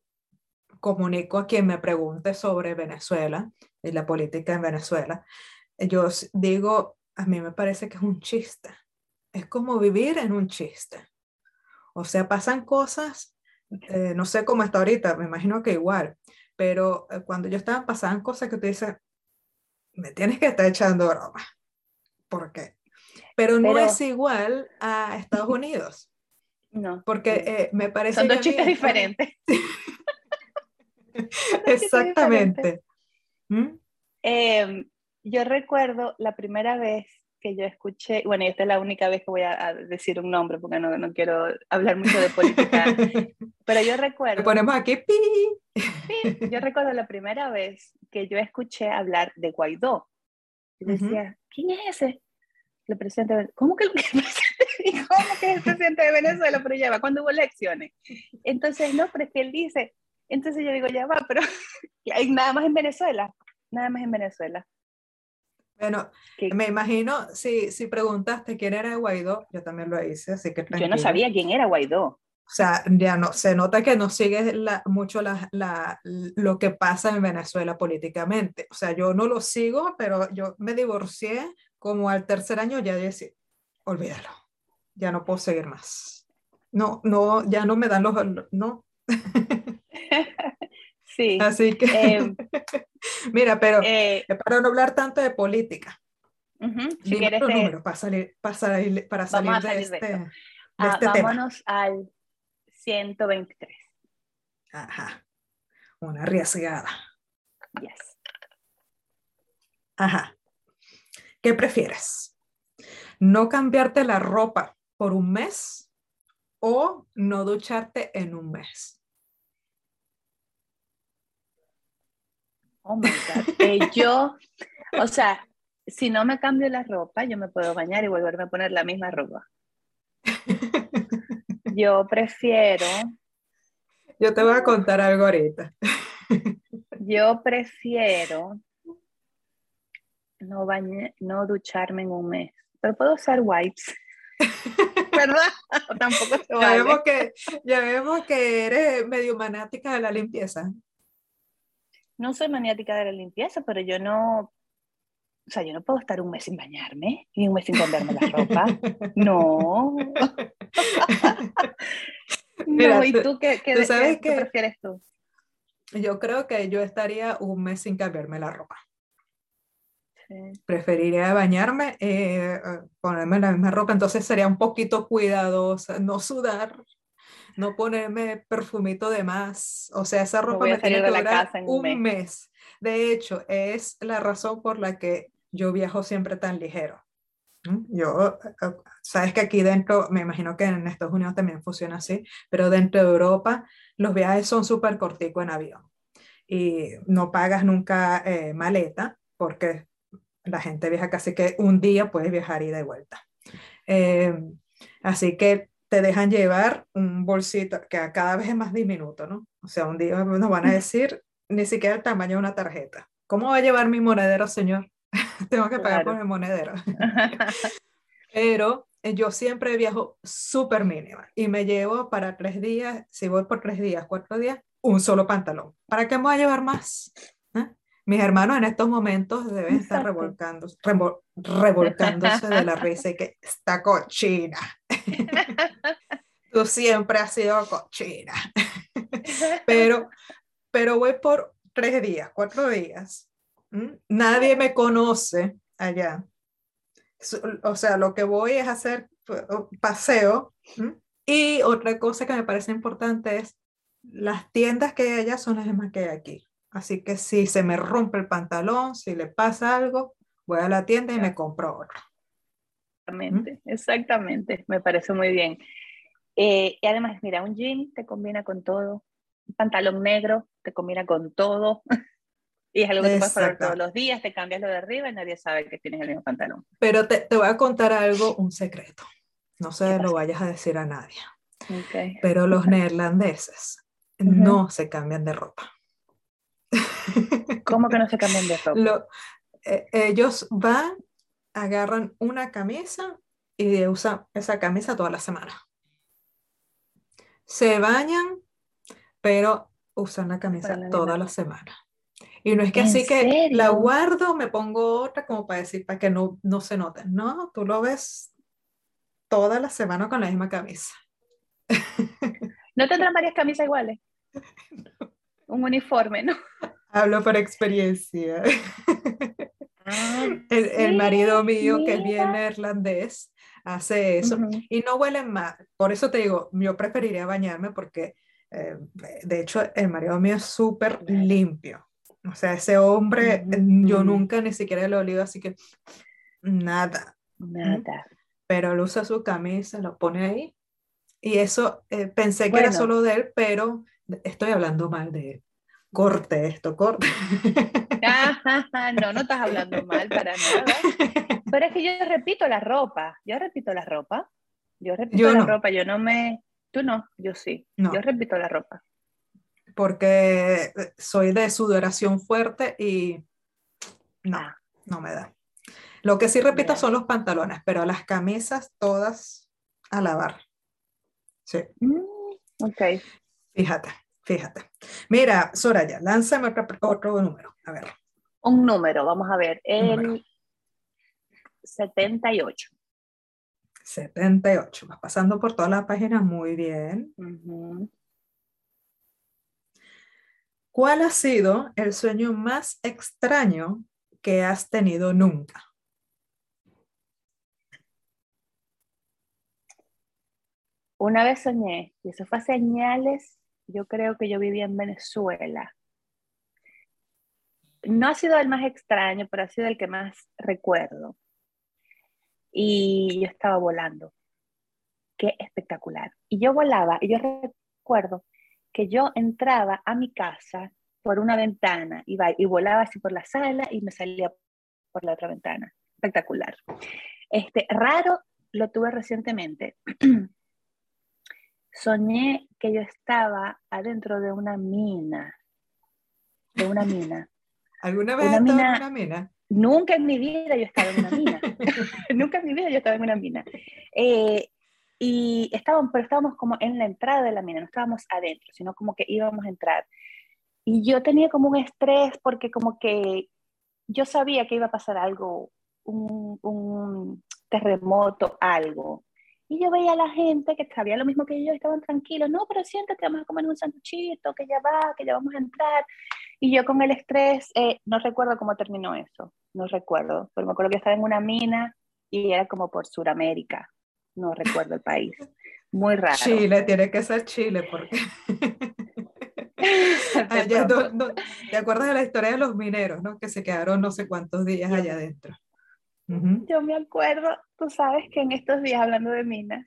comunico a quien me pregunte sobre Venezuela y la política en Venezuela, eh, yo digo, a mí me parece que es un chiste. Es como vivir en un chiste. O sea, pasan cosas, eh, no sé cómo está ahorita, me imagino que igual, pero eh, cuando yo estaba pasaban cosas que tú dices, me tienes que estar echando broma. ¿Por qué? Pero no Pero- es igual a Estados Unidos, [LAUGHS] No. porque eh, me parece Son dos mí chistes Estados- diferentes. [LAUGHS] [LAUGHS] Exactamente. ¿Mm? Eh, yo recuerdo la primera vez que yo escuché, bueno, y esta es la única vez que voy a, a decir un nombre porque no, no quiero hablar mucho de política, [LAUGHS] pero yo recuerdo, ponemos aquí pi. yo recuerdo la primera vez que yo escuché hablar de Guaidó. Yo decía, ¿quién es ese? El presidente de ¿Cómo que el presidente? [LAUGHS] ¿Y ¿Cómo que es el presidente de Venezuela? Pero ya va, cuando hubo elecciones. Entonces, no, pero es que él dice, entonces yo digo, ya va, pero [LAUGHS] hay nada más en Venezuela, nada más en Venezuela. Bueno, Que me imagino, si, si preguntaste quién era Guaidó, yo también lo hice, así que yo no sabía quién era Guaidó. O sea, ya no, se nota que no sigue la- mucho la, la- lo que pasa en Venezuela políticamente. O sea, yo no lo sigo, pero yo me divorcié como al tercer año, ya decía, olvídalo, ya no puedo seguir más. No, no, ya no me dan los, no. [LAUGHS] Sí. Así que, Eh, [LAUGHS] mira, pero eh, para no hablar tanto de política, ujú, Si dime quieres, los eh, números para salir, para salir, para salir de salir de este, esto. de ah, este tema. vámonos al 123. Ajá, una arriesgada. Yes. Ajá. ¿Qué prefieres? ¿No cambiarte la ropa por un mes o no ducharte en un mes? Oh my God. Eh, yo, o sea, si no me cambio la ropa, yo me puedo bañar y volverme a poner la misma ropa. [LAUGHS] Yo prefiero, Yo te voy a contar algo ahorita. yo prefiero no no ducharme en un mes. Pero puedo usar wipes. [LAUGHS] ¿Verdad? O [LAUGHS] tampoco se Ya vale. vemos que, ya vemos que eres medio manática de la limpieza. No soy maniática de la limpieza, pero yo no, o sea, yo no puedo estar un mes sin bañarme y un mes sin cambiarme la ropa. No. [LAUGHS] Mira, no, ¿y tú- qué, qué, tú sabes qué que- prefieres tú? Yo creo que yo estaría un mes sin cambiarme la ropa. Sí. Preferiría bañarme, eh, ponerme la misma ropa, entonces sería un poquito cuidadosa, no sudar, no ponerme perfumito de más. O sea, esa ropa a me tiene que durar un un mes. De hecho, es la razón por la que yo viajo siempre tan ligero. Yo, eh, eh, sabes que aquí dentro, me imagino que en Estados Unidos también funciona así, pero dentro de Europa los viajes son súper corticos en avión y no pagas nunca eh, maleta porque la gente viaja casi que un día, puedes viajar ida y vuelta. Eh, así que te dejan llevar un bolsito que a cada vez es más diminuto, ¿no? O sea, un día nos van a decir ni siquiera el tamaño de una tarjeta. ¿Cómo va a llevar mi monedero, señor? [LAUGHS] Tengo que pagar por Claro. el monedero. [LAUGHS] Pero eh, yo siempre viajo súper mínima y me llevo para tres días, si voy por tres días, cuatro días, un solo pantalón. ¿Para qué me voy a llevar más? Mis hermanos en estos momentos deben estar revolcando, revol- revolcándose de la risa y que está cochina. [LAUGHS] Tú siempre has sido cochina. [LAUGHS] Pero, pero voy por tres días, cuatro días. ¿m? Nadie me conoce allá. O sea, lo que voy es hacer uh, paseo. ¿m? Y otra cosa que me parece importante es, las tiendas que hay allá son las mismas que hay aquí. Así que si se me rompe el pantalón, si le pasa algo, voy a la tienda y me compro otro. Exactamente, exactamente. Me parece muy bien. Eh, y además, mira, un jean te combina con todo. Un pantalón negro te combina con todo. [LAUGHS] y es algo que te puedes poner todos los días, te cambias lo de arriba y nadie sabe que tienes el mismo pantalón. Pero te, te voy a contar algo, un secreto. No se lo vayas a decir a nadie. Okay. Pero los [LAUGHS] neerlandeses no se cambian de ropa. ¿Cómo que no se cambian de [LAUGHS] ropa? Lo, eh, ellos van, agarran una camisa y usan esa camisa toda la semana. Se bañan, pero usan la camisa toda la semana. Y no es que así que la guardo, me pongo otra como para decir, para que no, no se note. No, tú lo ves toda la semana con la misma camisa. [LAUGHS] ¿No tendrán varias camisas iguales? [LAUGHS] Un uniforme, ¿no? Hablo por experiencia. Ah, [LAUGHS] el, marido mío, que es bien neerlandés, hace eso y no huelen mal. Por eso te digo, yo preferiría bañarme porque, eh, de hecho, el marido mío es súper limpio. O sea, ese hombre, yo nunca ni siquiera lo olido, así que nada. Nada. Pero él usa su camisa, lo pone ahí. Y eso eh, pensé que era solo de él, pero estoy hablando mal de él corte esto, corte. no, no estás hablando mal para nada. [LAUGHS] Pero es que yo repito la ropa, yo repito la ropa, yo repito la ropa, yo no me, tú no, yo sí, yo repito la ropa. Porque soy de sudoración fuerte y no, ah. no me da. Lo que sí repito son los pantalones, pero las camisas todas a lavar. Sí. Mm, ok. Fíjate. Fíjate. Mira, Soraya, lánzame otro, otro número. A ver. Un número, vamos a ver. El 78. 78. Vas pasando por todas las páginas muy bien. ¿Cuál ha sido el sueño más extraño que has tenido nunca? Una vez soñé, y eso fue señales yo creo que yo vivía en Venezuela. No ha sido el más extraño, pero ha sido el que más recuerdo. Y yo estaba volando. Qué espectacular. Y yo volaba, y yo recuerdo que yo entraba a mi casa por una ventana y, volaba así por la sala y me salía por la otra ventana. Espectacular. Este, raro lo tuve recientemente. [CLEARS THROAT] soñé que yo estaba adentro de una mina, de una mina. [LAUGHS] ¿Alguna vez has estado en una mina? Nunca en mi vida yo estaba en una mina. [LAUGHS] [LAUGHS] nunca en mi vida yo estaba en una mina. Eh, y estábamos, pero estábamos como en la entrada de la mina, no estábamos adentro, sino como que íbamos a entrar. Y yo tenía como un estrés porque como que yo sabía que iba a pasar algo, un, un terremoto, algo. Y yo veía a la gente que sabía lo mismo que yo, estaban tranquilos, no, pero siéntate, vamos a comer un sanduchito, que ya va, que ya vamos a entrar. Y yo con el estrés, eh, no recuerdo cómo terminó eso, no recuerdo, pero me acuerdo que estaba en una mina y era como por Sudamérica, no recuerdo el país. Muy raro. Chile, tiene que ser Chile, porque... [LAUGHS] ¿Te acuerdas de la historia de los mineros, ¿no? que se quedaron no sé cuántos días allá adentro? Yo me acuerdo, tú sabes que en estos días, hablando de minas,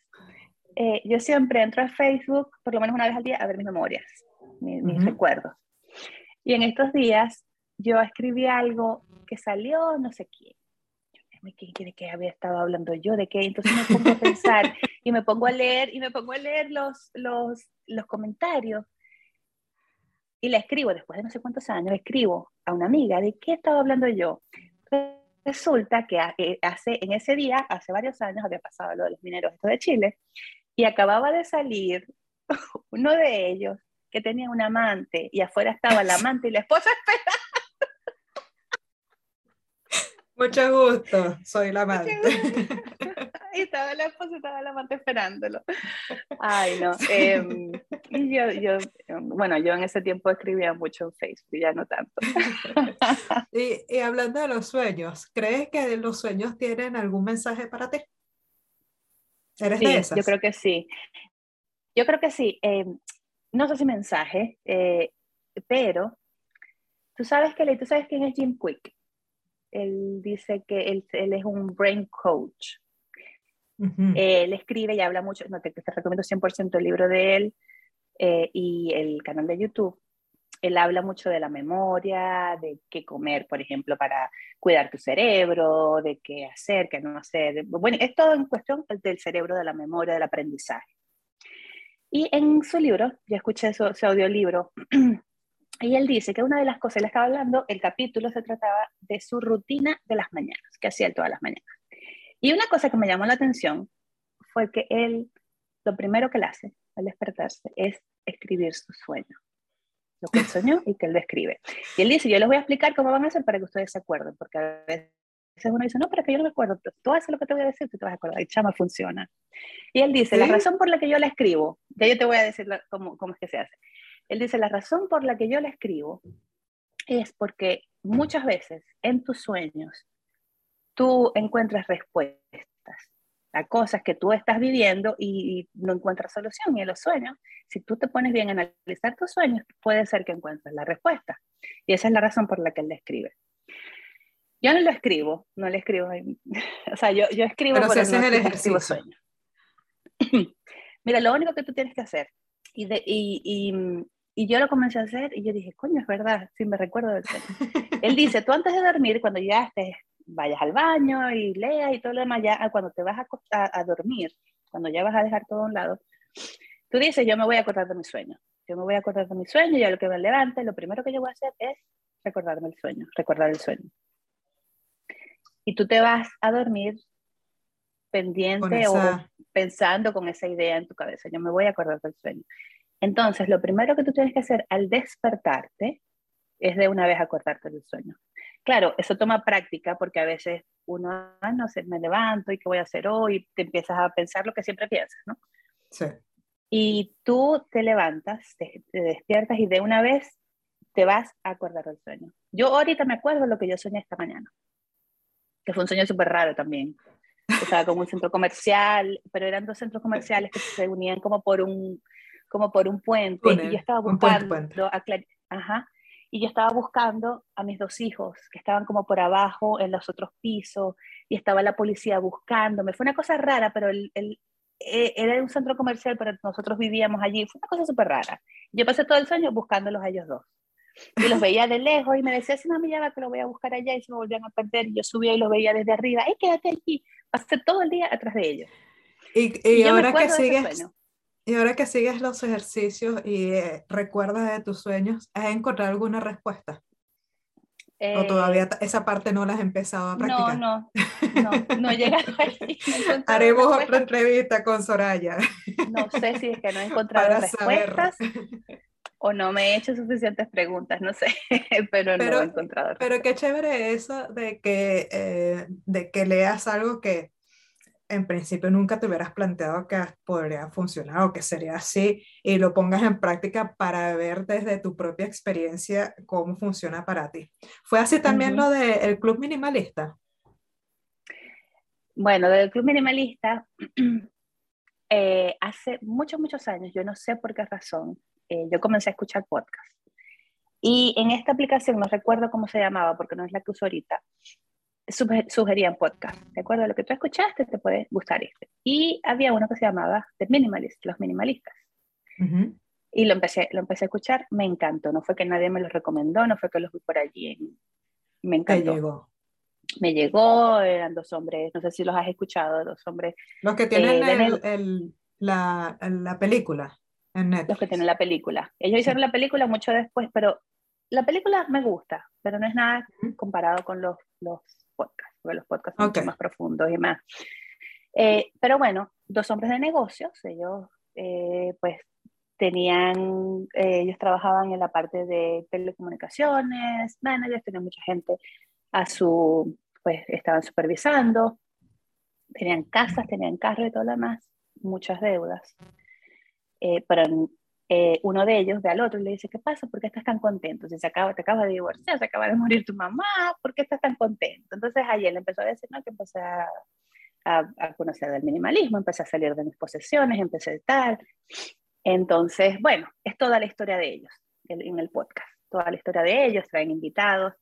eh, yo siempre entro a Facebook, por lo menos una vez al día, a ver mis memorias, mis, recuerdos. Y en estos días yo escribí algo que salió no sé quién. ¿De qué había estado hablando yo? ¿De qué? Entonces me pongo a pensar [LAUGHS] y me pongo a leer y me pongo a leer los, los, los comentarios y le escribo, después de no sé cuántos años, escribo a una amiga de qué estaba hablando yo. Resulta que eh, hace, en ese día, hace varios años, había pasado lo de los mineros esto de Chile, y acababa de salir [LAUGHS] uno de ellos que tenía un amante, y afuera estaba la amante y la esposa esperando. Mucho gusto, soy la amante. Y estaba la esposa, estaba la amante esperándolo. Ay, no. Em, y yo, yo, bueno, yo en ese tiempo escribía mucho en Facebook, ya no tanto. [LAUGHS] y, y, hablando de los sueños, ¿crees que los sueños tienen algún mensaje para ti? ¿Eres de esas? Yo creo que sí. Yo creo que sí. Em, no sé si mensaje, eh, pero tú sabes que tú sabes quién es Jim Quick. Él dice que él, él es un brain coach. Él escribe y habla mucho, no, te, te recomiendo 100% el libro de él eh, y el canal de YouTube. Él habla mucho de la memoria, de qué comer, por ejemplo, para cuidar tu cerebro, de qué hacer, qué no hacer. Bueno, es todo en cuestión del cerebro, de la memoria, del aprendizaje. Y en su libro, yo escuché su, su audiolibro, [CLEARS THROAT] y él dice que una de las cosas, él estaba hablando, el capítulo se trataba de su rutina de las mañanas, que hacía él todas las mañanas. Y una cosa que me llamó la atención fue que él, lo primero que él hace al despertarse es escribir su sueño, lo que él [LAUGHS] soñó y que él describe. Y él dice, yo les voy a explicar cómo van a hacer para que ustedes se acuerden, porque a veces uno dice, no, pero que yo no me acuerdo, tú haces lo que te voy a decir, tú te vas a acordar, y chama, funciona. Y él dice, la razón por la que yo la escribo, ya yo te voy a decir cómo, cómo es que se hace. Él dice, la razón por la que yo la escribo es porque muchas veces en tus sueños tú encuentras respuestas a cosas que tú estás viviendo y, no encuentras solución. Y en los sueños, si tú te pones bien a analizar tus sueños, puede ser que encuentres la respuesta. Y esa es la razón por la que él la escribe. Yo no lo escribo, no le escribo. [LAUGHS] o sea, yo, yo escribo, pero, pero no el ejercicio. sueño. [CLEARS THROAT] Mira, lo único que tú tienes que hacer, y, de, y, y, y, yo lo comencé a hacer, y yo dije, coño, es verdad, sí me recuerdo del sueño. [LAUGHS] Él dice, tú antes de dormir, cuando ya estés, vayas al baño y leas y todo lo demás, ya cuando te vas a, a, dormir, cuando ya vas a dejar todo a un lado, tú dices, yo me voy a acordar de mi sueño. Yo me voy a acordar de mi sueño, y a lo que me levante, lo primero que yo voy a hacer es recordarme el sueño, recordar el sueño y tú te vas a dormir pendiente o pensando con esa idea en tu cabeza. Yo me voy a acordar del sueño. Entonces, lo primero que tú tienes que hacer al despertarte es de una vez acordarte del sueño. Claro, eso toma práctica porque a veces uno, ah, no sé, me levanto y qué voy a hacer hoy, te empiezas a pensar lo que siempre piensas, ¿no? Sí. Y tú te levantas, te, te despiertas y de una vez te vas a acordar del sueño. Yo ahorita me acuerdo lo que yo soñé esta mañana que fue un sueño súper raro también. Estaba como un centro comercial, pero eran dos centros comerciales que se unían como por un, como por un puente. y yo estaba buscando, a Ajá, y yo estaba buscando a mis dos hijos que estaban como por abajo en los otros pisos y estaba la policía buscándome. Fue una cosa rara, pero el, el, eh, era un centro comercial, pero nosotros vivíamos allí. Fue una cosa súper rara. Yo pasé todo el sueño buscándolos a ellos dos. Y los veía de lejos y me decía, si no me llama, que lo voy a buscar allá y se me volvían a perder. Y yo subía y los veía desde arriba, ¡ay, quédate aquí! Pasé todo el día atrás de ellos. Y, y, ahora que sigues, y ahora que sigues los ejercicios y eh, recuerdas de tus sueños, ¿has encontrado alguna respuesta? ¿O todavía eh, esa parte no la has empezado a practicar? No, no, no, no he llegado ahí. [LAUGHS] Haremos otra entrevista con Soraya. No sé si es que no he [LAUGHS] encontrado respuestas o no me he hecho suficientes preguntas, no sé, [LAUGHS] pero, no he encontrado. Pero qué chévere eso de que, eh, de que leas algo que en principio nunca te hubieras planteado que podría funcionar o que sería así y lo pongas en práctica para ver desde tu propia experiencia cómo funciona para ti. ¿Fue así también lo del Club Minimalista? Bueno, del Club Minimalista, [CLEARS THROAT] eh, hace muchos, muchos años, yo no sé por qué razón, eh, yo comencé a escuchar podcast. Y en esta aplicación, no recuerdo cómo se llamaba porque no es la que uso ahorita, sugerían podcast. ¿De acuerdo? Lo que tú escuchaste te puede gustar este. Y había uno que se llamaba The Minimalist, Los Minimalistas. Y lo empecé, lo empecé a escuchar, me encantó. No fue que nadie me lo recomendó, no fue que los vi por allí. Me encantó. Me llegó. Me llegó, eran dos hombres, no sé si los has escuchado, dos hombres. Los que tienen eh, el, la, la película. Los que tienen la película. Ellos hicieron la película mucho después, pero la película me gusta, pero no es nada comparado con los, los podcasts, porque los podcasts son mucho más profundos y más. Eh, pero bueno, dos hombres de negocios, ellos eh, pues tenían, eh, ellos trabajaban en la parte de telecomunicaciones, managers, tenían mucha gente a su, pues estaban supervisando, tenían casas, tenían carro y todo lo demás, muchas deudas. Eh, pero eh, uno de ellos ve al otro y le dice, ¿qué pasa? ¿Por qué estás tan contento? Si se acaba, te acaba de divorciar, se acaba de morir tu mamá, ¿por qué estás tan contento? Entonces ahí él empezó a decir, no, que empecé a, a, conocer del minimalismo, empecé a salir de mis posesiones, empecé tal. Entonces, bueno, es toda la historia de ellos en el podcast, toda la historia de ellos, traen invitados.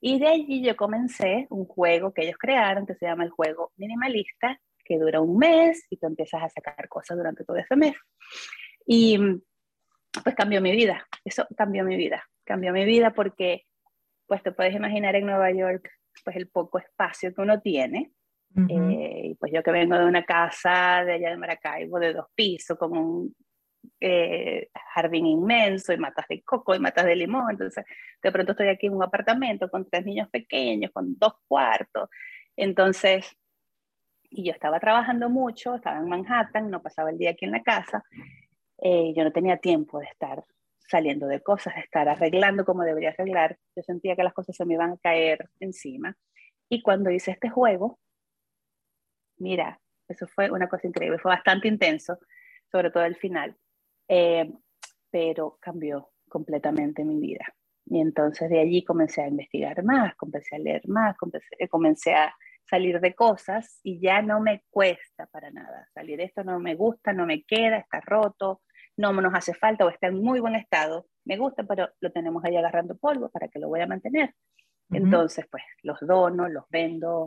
Y de allí yo comencé un juego que ellos crearon que se llama el juego minimalista, que dura un mes y tú empiezas a sacar cosas durante todo ese mes. Y pues cambió mi vida, eso cambió mi vida, cambió mi vida porque pues te puedes imaginar en Nueva York pues el poco espacio que uno tiene. Eh, pues yo que vengo de una casa de allá de Maracaibo de dos pisos con un eh, jardín inmenso y matas de coco y matas de limón, entonces de pronto estoy aquí en un apartamento con tres niños pequeños, con dos cuartos, entonces, y yo estaba trabajando mucho, estaba en Manhattan, no pasaba el día aquí en la casa, eh, yo no tenía tiempo de estar saliendo de cosas, de estar arreglando como debería arreglar. Yo sentía que las cosas se me iban a caer encima. Y cuando hice este juego, mira, eso fue una cosa increíble, fue bastante intenso, sobre todo el final, eh, pero cambió completamente mi vida. Y entonces de allí comencé a investigar más, comencé a leer más, comencé, comencé a salir de cosas y ya no me cuesta para nada. Salir esto no me gusta, no me queda, está roto, no nos hace falta o está en muy buen estado, me gusta, pero lo tenemos ahí agarrando polvo para que lo voy a mantener. Entonces, pues los dono, los vendo.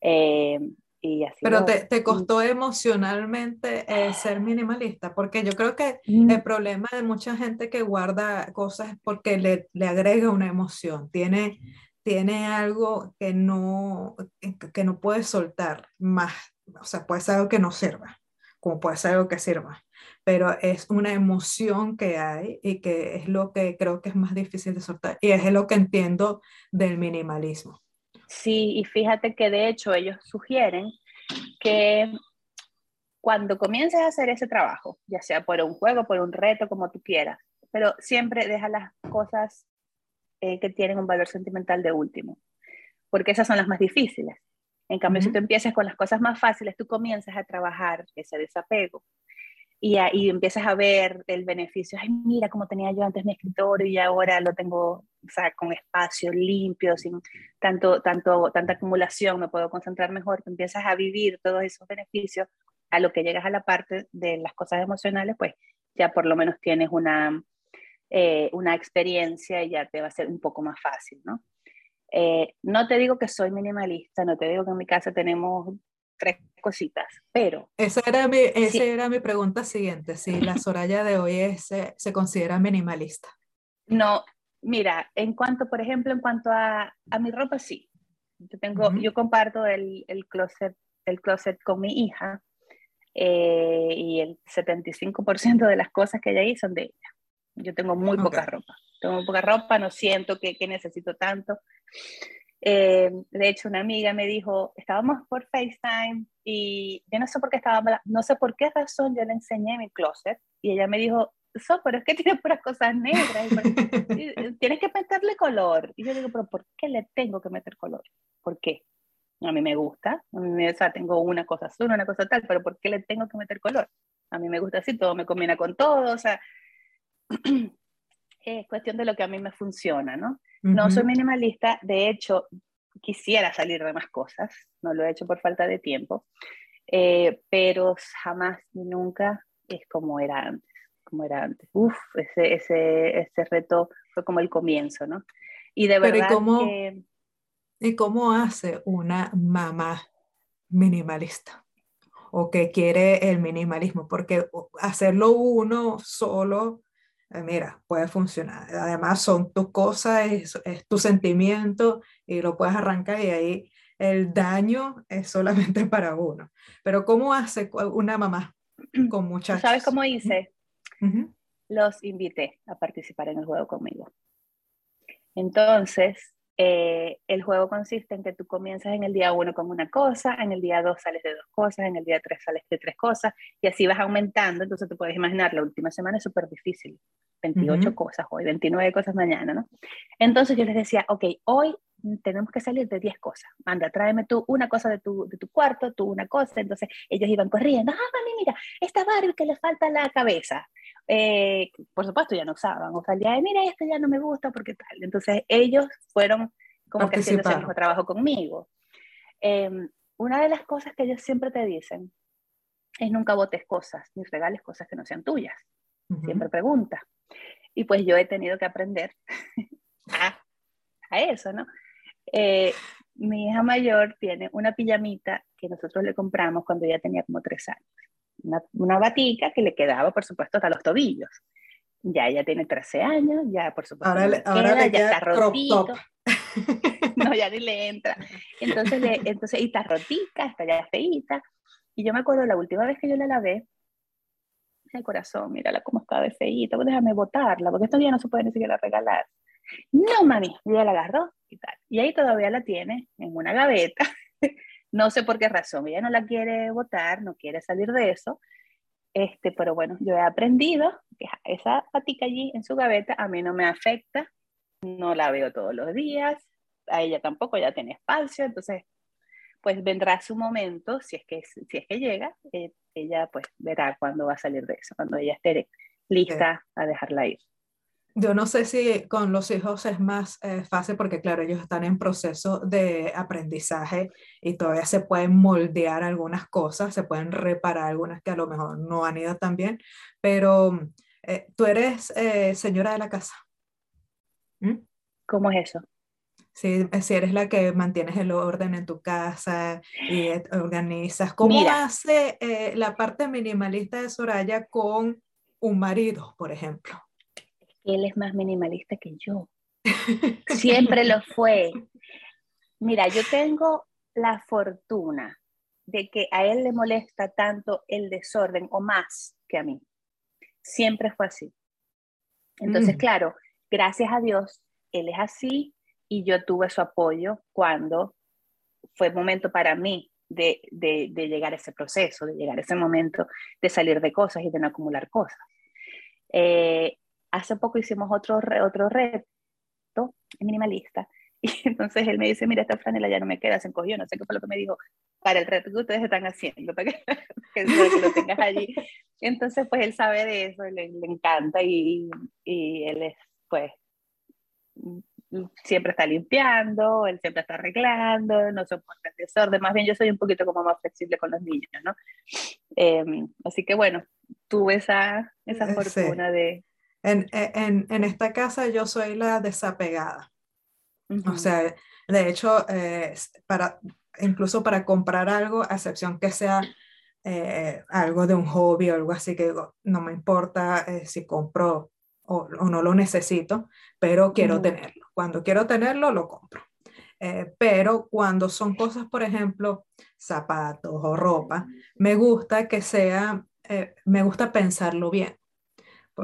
Eh, y así pero te, te, costó emocionalmente eh, ser minimalista, porque yo creo que mm. el problema de mucha gente que guarda cosas es porque le, le agrega una emoción, tiene, tiene algo que no, que no puede soltar más, o sea, puede ser algo que no sirva, como puede ser algo que sirva pero es una emoción que hay y que es lo que creo que es más difícil de soltar y es lo que entiendo del minimalismo. Sí, y fíjate que de hecho ellos sugieren que cuando comiences a hacer ese trabajo, ya sea por un juego, por un reto, como tú quieras, pero siempre deja las cosas eh, que tienen un valor sentimental de último, porque esas son las más difíciles. En cambio, si tú empiezas con las cosas más fáciles, tú comienzas a trabajar ese desapego y, y empiezas a ver el beneficio, ay, mira cómo tenía yo antes mi escritorio y ahora lo tengo, o sea, con espacio limpio, sin tanto, tanto, tanta acumulación, me puedo concentrar mejor, tú empiezas a vivir todos esos beneficios, a lo que llegas a la parte de las cosas emocionales, pues ya por lo menos tienes una, eh, una experiencia y ya te va a ser un poco más fácil, ¿no? Eh, no te digo que soy minimalista, no te digo que en mi casa tenemos tres cositas, pero... Esa era mi, esa era mi pregunta siguiente, si la [LAUGHS] Soraya de hoy es, se considera minimalista. No, mira, en cuanto, por ejemplo, en cuanto a, a mi ropa, sí. Yo, tengo, yo comparto el, el, closet, el closet con mi hija eh, y el 75% de las cosas que ella hizo son de ella. Yo tengo muy poca ropa. Tengo poca ropa, no siento que, que necesito tanto. Eh, de hecho, una amiga me dijo, estábamos por FaceTime y yo no sé por qué estaba, no sé por qué razón yo le enseñé mi closet y ella me dijo, so, pero es que [LAUGHS] tiene puras cosas negras, y [LAUGHS] tienes que meterle color. Y yo digo, pero ¿por qué le tengo que meter color? ¿Por qué? A mí me gusta, a mí o sea, tengo una cosa azul, una cosa tal, pero ¿por qué le tengo que meter color? A mí me gusta así, todo me combina con todo, o sea, [CLEARS THROAT] es cuestión de lo que a mí me funciona, ¿no? No soy minimalista, de hecho, quisiera salir de más cosas, no lo he hecho por falta de tiempo, eh, pero jamás y nunca es como era antes, como era antes. Uf, ese, ese, ese reto fue como el comienzo, ¿no? Y de verdad ¿y cómo, que... ¿Y cómo hace una mamá minimalista? o que quiere el minimalismo, porque hacerlo uno solo mira, puede funcionar. Además, son tus cosas, es, tu sentimiento y lo puedes arrancar y ahí el daño es solamente [LAUGHS] para uno. Pero ¿cómo hace una mamá [CLEARS THROAT] con muchachos? ¿Sabes cómo hice? Los invité a participar en el juego conmigo. Entonces, eh, el juego consiste en que tú comienzas en el día uno con una cosa, en el día dos sales de dos cosas, en el día tres sales de tres cosas, y así vas aumentando. Entonces, te puedes imaginar, la última semana es súper difícil 28 cosas hoy, 29 cosas mañana, ¿no? Entonces yo les decía, ok, hoy tenemos que salir de 10 cosas. Anda, tráeme tú una cosa de tu, de tu cuarto, tú una cosa. Entonces ellos iban corriendo, ah, mami, mira, esta Barbie que le falta la cabeza. Eh, por supuesto ya no usaban, o sea, ya, mira, esto ya no me gusta porque tal. Entonces ellos fueron como que haciendo ese mismo trabajo conmigo. Em, una de las cosas que ellos siempre te dicen es nunca botes cosas, ni regales cosas que no sean tuyas. siempre pregunta. Y pues yo he tenido que aprender [LAUGHS] a, a eso, ¿no? Eh, mi hija mayor tiene una pijamita que nosotros le compramos cuando ella tenía como tres años. Una, una batica que le quedaba, por supuesto, hasta los tobillos. Ya ella tiene 13 años, ya por supuesto. Ahora, le, ahora le ya está rotito. [LAUGHS] no, ya ni le entra. Entonces, le, entonces, y está rotica, está ya feita. Y yo me acuerdo la última vez que yo la lavé, el corazón, mírala cómo está de feita, pues déjame botarla, porque estos días no se puede ni siquiera regalar. No, mami, ella la agarró y tal. Y ahí todavía la tiene en una gaveta. No sé por qué razón, ella no la quiere botar, no quiere salir de eso. Este, pero bueno, yo he aprendido que esa patica allí en su gaveta a mí no me afecta, no la veo todos los días, a ella tampoco, ya tiene espacio, entonces pues vendrá su momento, si es que, si es que llega, eh, ella pues verá cuándo va a salir de eso, cuando ella esté lista a dejarla ir. Yo no sé si con los hijos es más eh, fácil porque, claro, ellos están en proceso de aprendizaje y todavía se pueden moldear algunas cosas, se pueden reparar algunas que a lo mejor no han ido tan bien, pero eh, tú eres eh, señora de la casa. ¿Mm? ¿Cómo es eso? Si, si, eres la que mantienes el orden en tu casa y organizas, ¿cómo hace la parte minimalista de Soraya con un marido, por ejemplo? Él es más minimalista que yo. Siempre lo fue. Mira, yo tengo la fortuna de que a él le molesta tanto el desorden o más que a mí. Siempre fue así. Entonces, mm. claro, gracias a Dios, él es así y yo tuve su apoyo cuando fue momento para mí de, de, llegar a ese proceso, de llegar a ese momento de salir de cosas y de no acumular cosas. Eh, hace poco hicimos otro, otro reto minimalista. [LAUGHS] Y entonces él me dice, mira, esta franela ya no me queda, se encogió, no sé qué fue lo que me dijo, para el reto que ustedes están haciendo, para que, [LAUGHS] que, lo tengas allí. Entonces, pues él sabe de eso, le, le encanta y, y, él es, pues, siempre está limpiando, él siempre está arreglando, no soporta el desorden, más bien yo soy un poquito como más flexible con los niños, ¿no? Em, así que bueno, tuve esa, esa eh, fortuna de, en, en, en, esta casa yo soy la desapegada. O sea, de hecho, eh, para, incluso para comprar algo, a excepción que sea eh, algo de un hobby o algo así, que no me importa eh, si compro o, o, no lo necesito, pero quiero tenerlo. Cuando quiero tenerlo, lo compro. pero cuando son cosas, por ejemplo, zapatos o ropa, me gusta que sea, me gusta pensarlo bien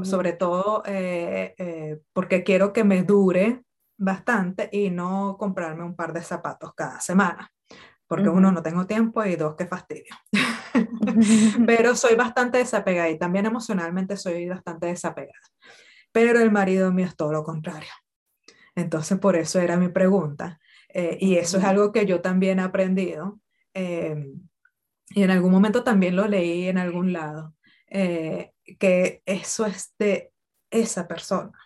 sobre todo eh, eh, porque quiero que me dure bastante y no comprarme un par de zapatos cada semana, porque uno, no tengo tiempo y dos, qué fastidio. [LAUGHS] [LAUGHS] Pero soy bastante desapegada y también emocionalmente soy bastante desapegada. Pero el marido mío es todo lo contrario. Entonces, por eso era mi pregunta. Eh, y eso es algo que yo también he aprendido. y en algún momento también lo leí en algún lado que eso es de esa persona,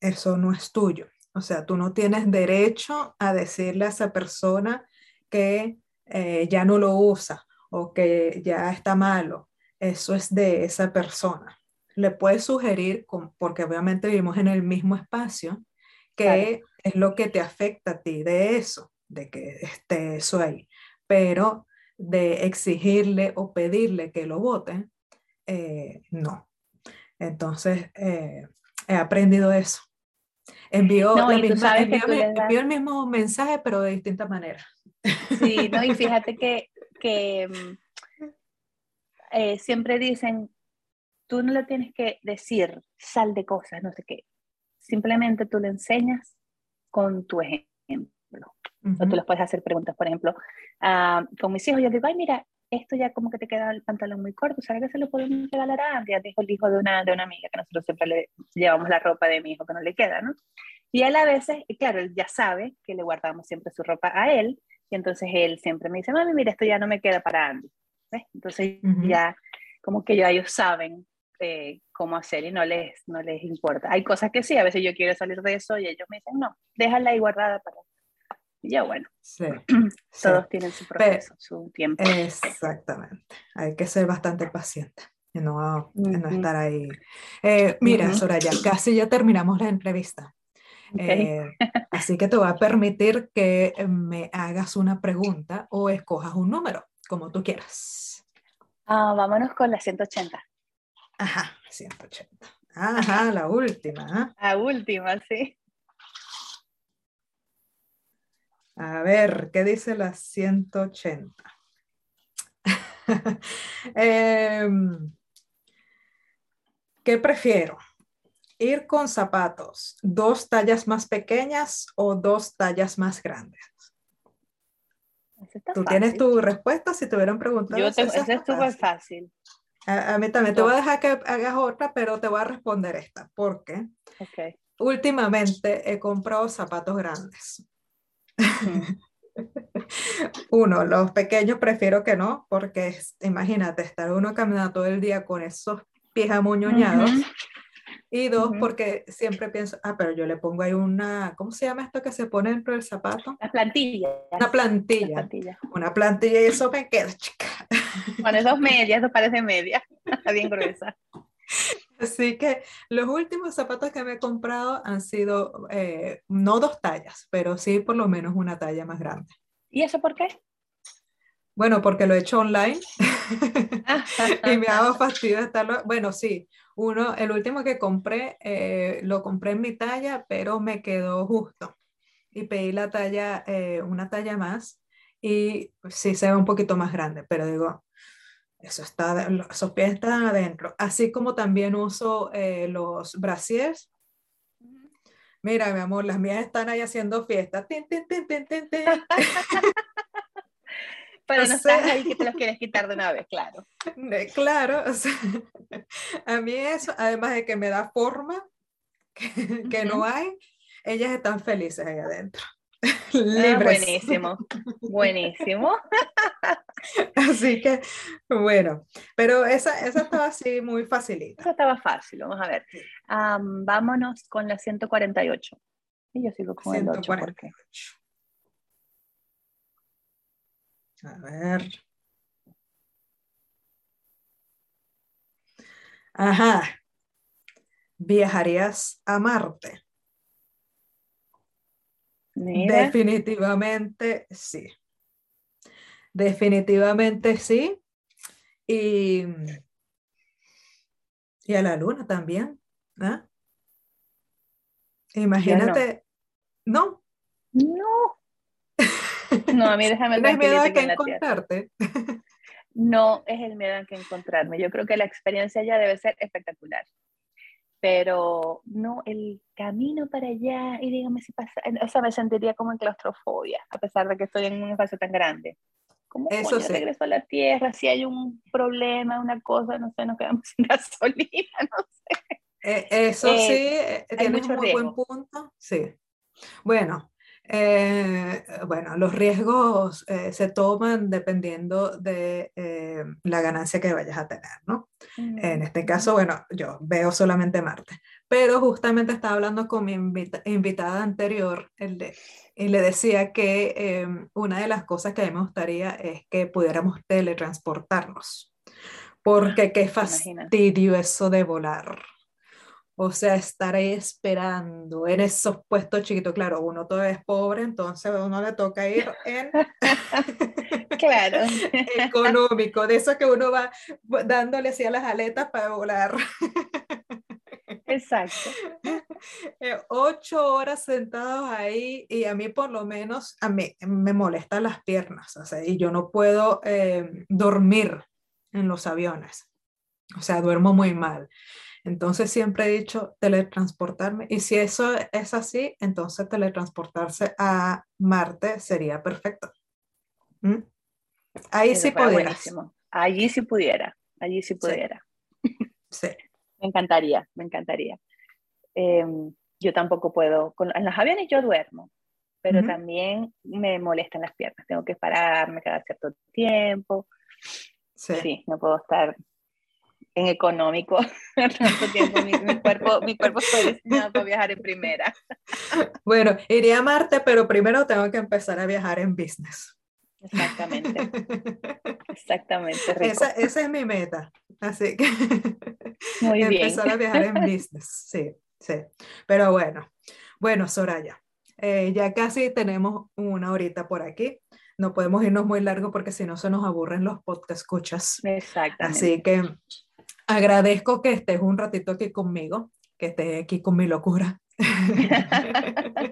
eso no es tuyo. O sea, tú no tienes derecho a decirle a esa persona que eh, ya no lo usa o que ya está malo. Eso es de esa persona. Le puedes sugerir, porque obviamente vivimos en el mismo espacio, que es lo que te afecta a ti de eso, de que esté eso ahí. Pero de exigirle o pedirle que lo vote, eh, no. Entonces, eh, he aprendido eso. Envió, el mismo mensaje, pero de distinta manera. Sí, no, y [LAUGHS] fíjate que, que mm, eh, siempre dicen, tú no le tienes que decir, sal de cosas, no sé qué. Simplemente tú le enseñas con tu ejemplo. O tú les puedes hacer preguntas, por ejemplo, uh, con mis hijos, yo digo, ay, mira, esto ya como que te queda el pantalón muy corto, ¿sabes que se lo podemos regalar a Andy? Dijo el hijo de una, de una amiga, que nosotros siempre le llevamos la ropa de mi hijo que no le queda, ¿no? Y él a veces, y claro, él ya sabe que le guardamos siempre su ropa a él, y entonces él siempre me dice, mami, mira, esto ya no me queda para Andy. ¿Ves? Entonces ya como que ya ellos saben eh, cómo hacer y no les, no les importa. Hay cosas que sí, a veces yo quiero salir de eso y ellos me dicen, no, déjala ahí guardada para ya bueno, [CLEARS THROAT] sí, todos tienen su proceso, su tiempo. Exactamente, hay que ser bastante paciente. no, no estar ahí. Eh, mira, Soraya, casi ya terminamos la entrevista. Eh, así que te voy a permitir que me hagas una pregunta o escojas un número, como tú quieras. Ah, vámonos con la 180. Ajá, 180. Ajá, la última. ¿ah? La última, sí. A ver, ¿qué dice la 180? [LAUGHS] Em, ¿Qué prefiero? ¿Ir con zapatos dos tallas más pequeñas o dos tallas más grandes? Tú tienes tu respuesta si te hubieran preguntado. Yo te, es súper fácil. A, mí también. Te voy a dejar que hagas otra, pero te voy a responder esta. Porque okay. últimamente he comprado zapatos grandes. [LAUGHS] uno, los pequeños prefiero que no, porque imagínate estar uno caminando todo el día con esos pies amuñoñados. Y dos, porque siempre pienso, ah, pero yo le pongo ahí una, ¿cómo se llama esto que se pone dentro del zapato? La plantilla. Una plantilla. plantilla. Una plantilla y eso me queda, chica. Pones dos medias, de medias, [LAUGHS] está bien gruesa. Así que los últimos zapatos que me he comprado han sido eh, no dos tallas, pero sí por lo menos una talla más grande. ¿Y eso por qué? Bueno, porque lo he hecho online [LAUGHS] y me ha dado fastidio estarlo. Bueno, sí, uno, el último que compré, eh, lo compré en mi talla, pero me quedó justo. Y pedí la talla, eh, una talla más, y sí se ve un poquito más grande, pero digo, eso está, esos pies están adentro. Así como también uso eh, los brasiers. Mira, mi amor, las mías están ahí haciendo fiesta. [LAUGHS] Pero no estás ahí que te los quieres quitar de una vez, claro. [LAUGHS] Claro, [LAUGHS] a mí eso, además de que me da forma que, no hay, ellas están felices ahí adentro. [LAUGHS] Ah, buenísimo, buenísimo. [LAUGHS] Así que, bueno, pero esa, esa estaba así muy facilita. Esa estaba fácil, vamos a ver. vámonos con la 148. Y yo sigo con el 8 porque... A ver. Ajá. ¿Viajarías a Marte? Definitivamente sí. Definitivamente sí. Y, y a la luna también. ¿ah? Imagínate. No. No. No, a mí déjame [LAUGHS] ¿Tienes miedo a que encontrarte? [LAUGHS] No es el miedo a que encontrarme. Yo creo que la experiencia ya debe ser espectacular. Pero no, el camino para allá, y dígame si pasa, o sea, me sentiría como en claustrofobia, a pesar de que estoy en un espacio tan grande. ¿Cómo Eso sí. regreso a la Tierra? Si hay un problema, una cosa, no sé, nos quedamos [LAUGHS] sin gasolina, no sé. Eh, eso eh, sí, eh, tiene un muy buen punto. Sí. Bueno, eh, bueno, los riesgos eh, se toman dependiendo de eh, la ganancia que vayas a tener, ¿no? En este caso, bueno, yo veo solamente Marte, pero justamente estaba hablando con mi invitada anterior y le decía que una de las cosas que a mí me gustaría es que pudiéramos teletransportarnos, porque qué [LAUGHS] fastidio eso de volar. O sea, estar ahí esperando en esos puestos chiquitos. Claro, uno todavía es pobre, entonces a uno le toca ir [LAUGHS] en [LAUGHS] claro. [LAUGHS] económico, de eso que uno va dándole así a las aletas para volar. Exacto. Eh, ocho horas sentados ahí y a mí por lo menos, a mí me molestan las piernas, o sea, y yo no puedo eh, dormir en los aviones. O sea, duermo muy mal. Entonces siempre he dicho teletransportarme y si eso es así, entonces teletransportarse a Marte sería perfecto. ¿Mm? Ahí sí pudiera. Allí sí pudiera, allí sí pudiera. Sí. me encantaría, me encantaría. Em, yo tampoco puedo, con, en los aviones yo duermo, pero también me molestan las piernas, tengo que pararme cada cierto tiempo. Sí. sí, no puedo estar en económico [LAUGHS] tanto tiempo. Mi, cuerpo, mi cuerpo fue destinado para viajar en primera. [LAUGHS] Bueno, iría a Marte, pero primero tengo que empezar a viajar en business. Exactamente. [LAUGHS] Exactamente. Esa, esa, es mi meta. Así que Muy empezar a viajar en business. Sí, sí. Pero bueno, bueno, Soraya, eh, ya casi tenemos una horita por aquí. No podemos irnos muy largo porque si no se nos aburren los podcast escuchas. Exactamente. Así que agradezco que estés un ratito aquí conmigo, que estés aquí con mi locura. [LAUGHS]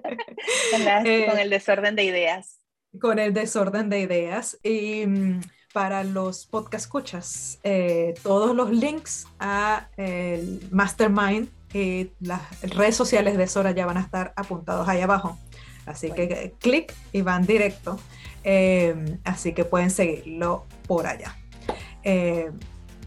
Eh, con el desorden de ideas. Con el desorden de ideas. Y mm, para los podcast escuchas, eh, todos los links a el Mastermind y las redes sociales de Sora ya van a estar apuntados ahí abajo. Así que eh, clic y van directo. así que pueden seguirlo por allá.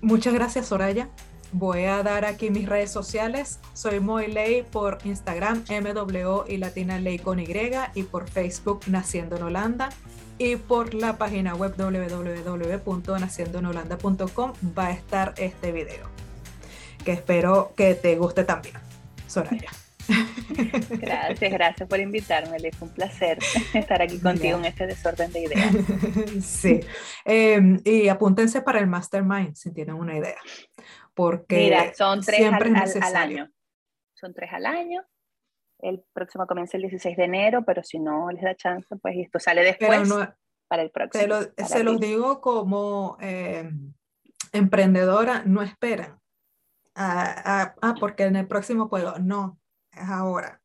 Muchas gracias, Soraya. Voy a dar aquí mis redes sociales. Soy Moiley por Instagram, MW y Latina Ley con Y, y por Facebook Naciendo en Holanda. Y por la página web www.naciendoenholanda.com va a estar este video, que espero que te guste también. Soraya. Gracias, gracias por invitarme, Fue un placer estar aquí contigo en este desorden de ideas. [LAUGHS] Sí, em, y apúntense para el Mastermind si tienen una idea porque Mira, son tres al, año. Son tres al año. El próximo comienza el 16 de enero, pero si no les da chance, pues esto sale después para el próximo. se los digo como eh, emprendedora, no esperan. Ah, ah, porque en el próximo puedo. No, es ahora.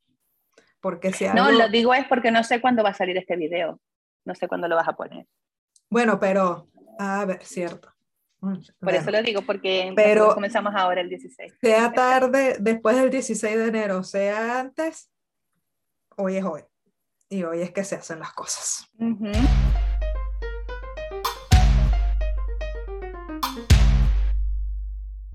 Porque si No, lo digo es porque no sé cuándo va a salir este video. No sé cuándo lo vas a poner. Bueno, pero, a ver, cierto. Por eso lo digo, porque pero comenzamos ahora el 16. Sea tarde, después del 16 de enero, sea antes, hoy es hoy. Y hoy es que se hacen las cosas.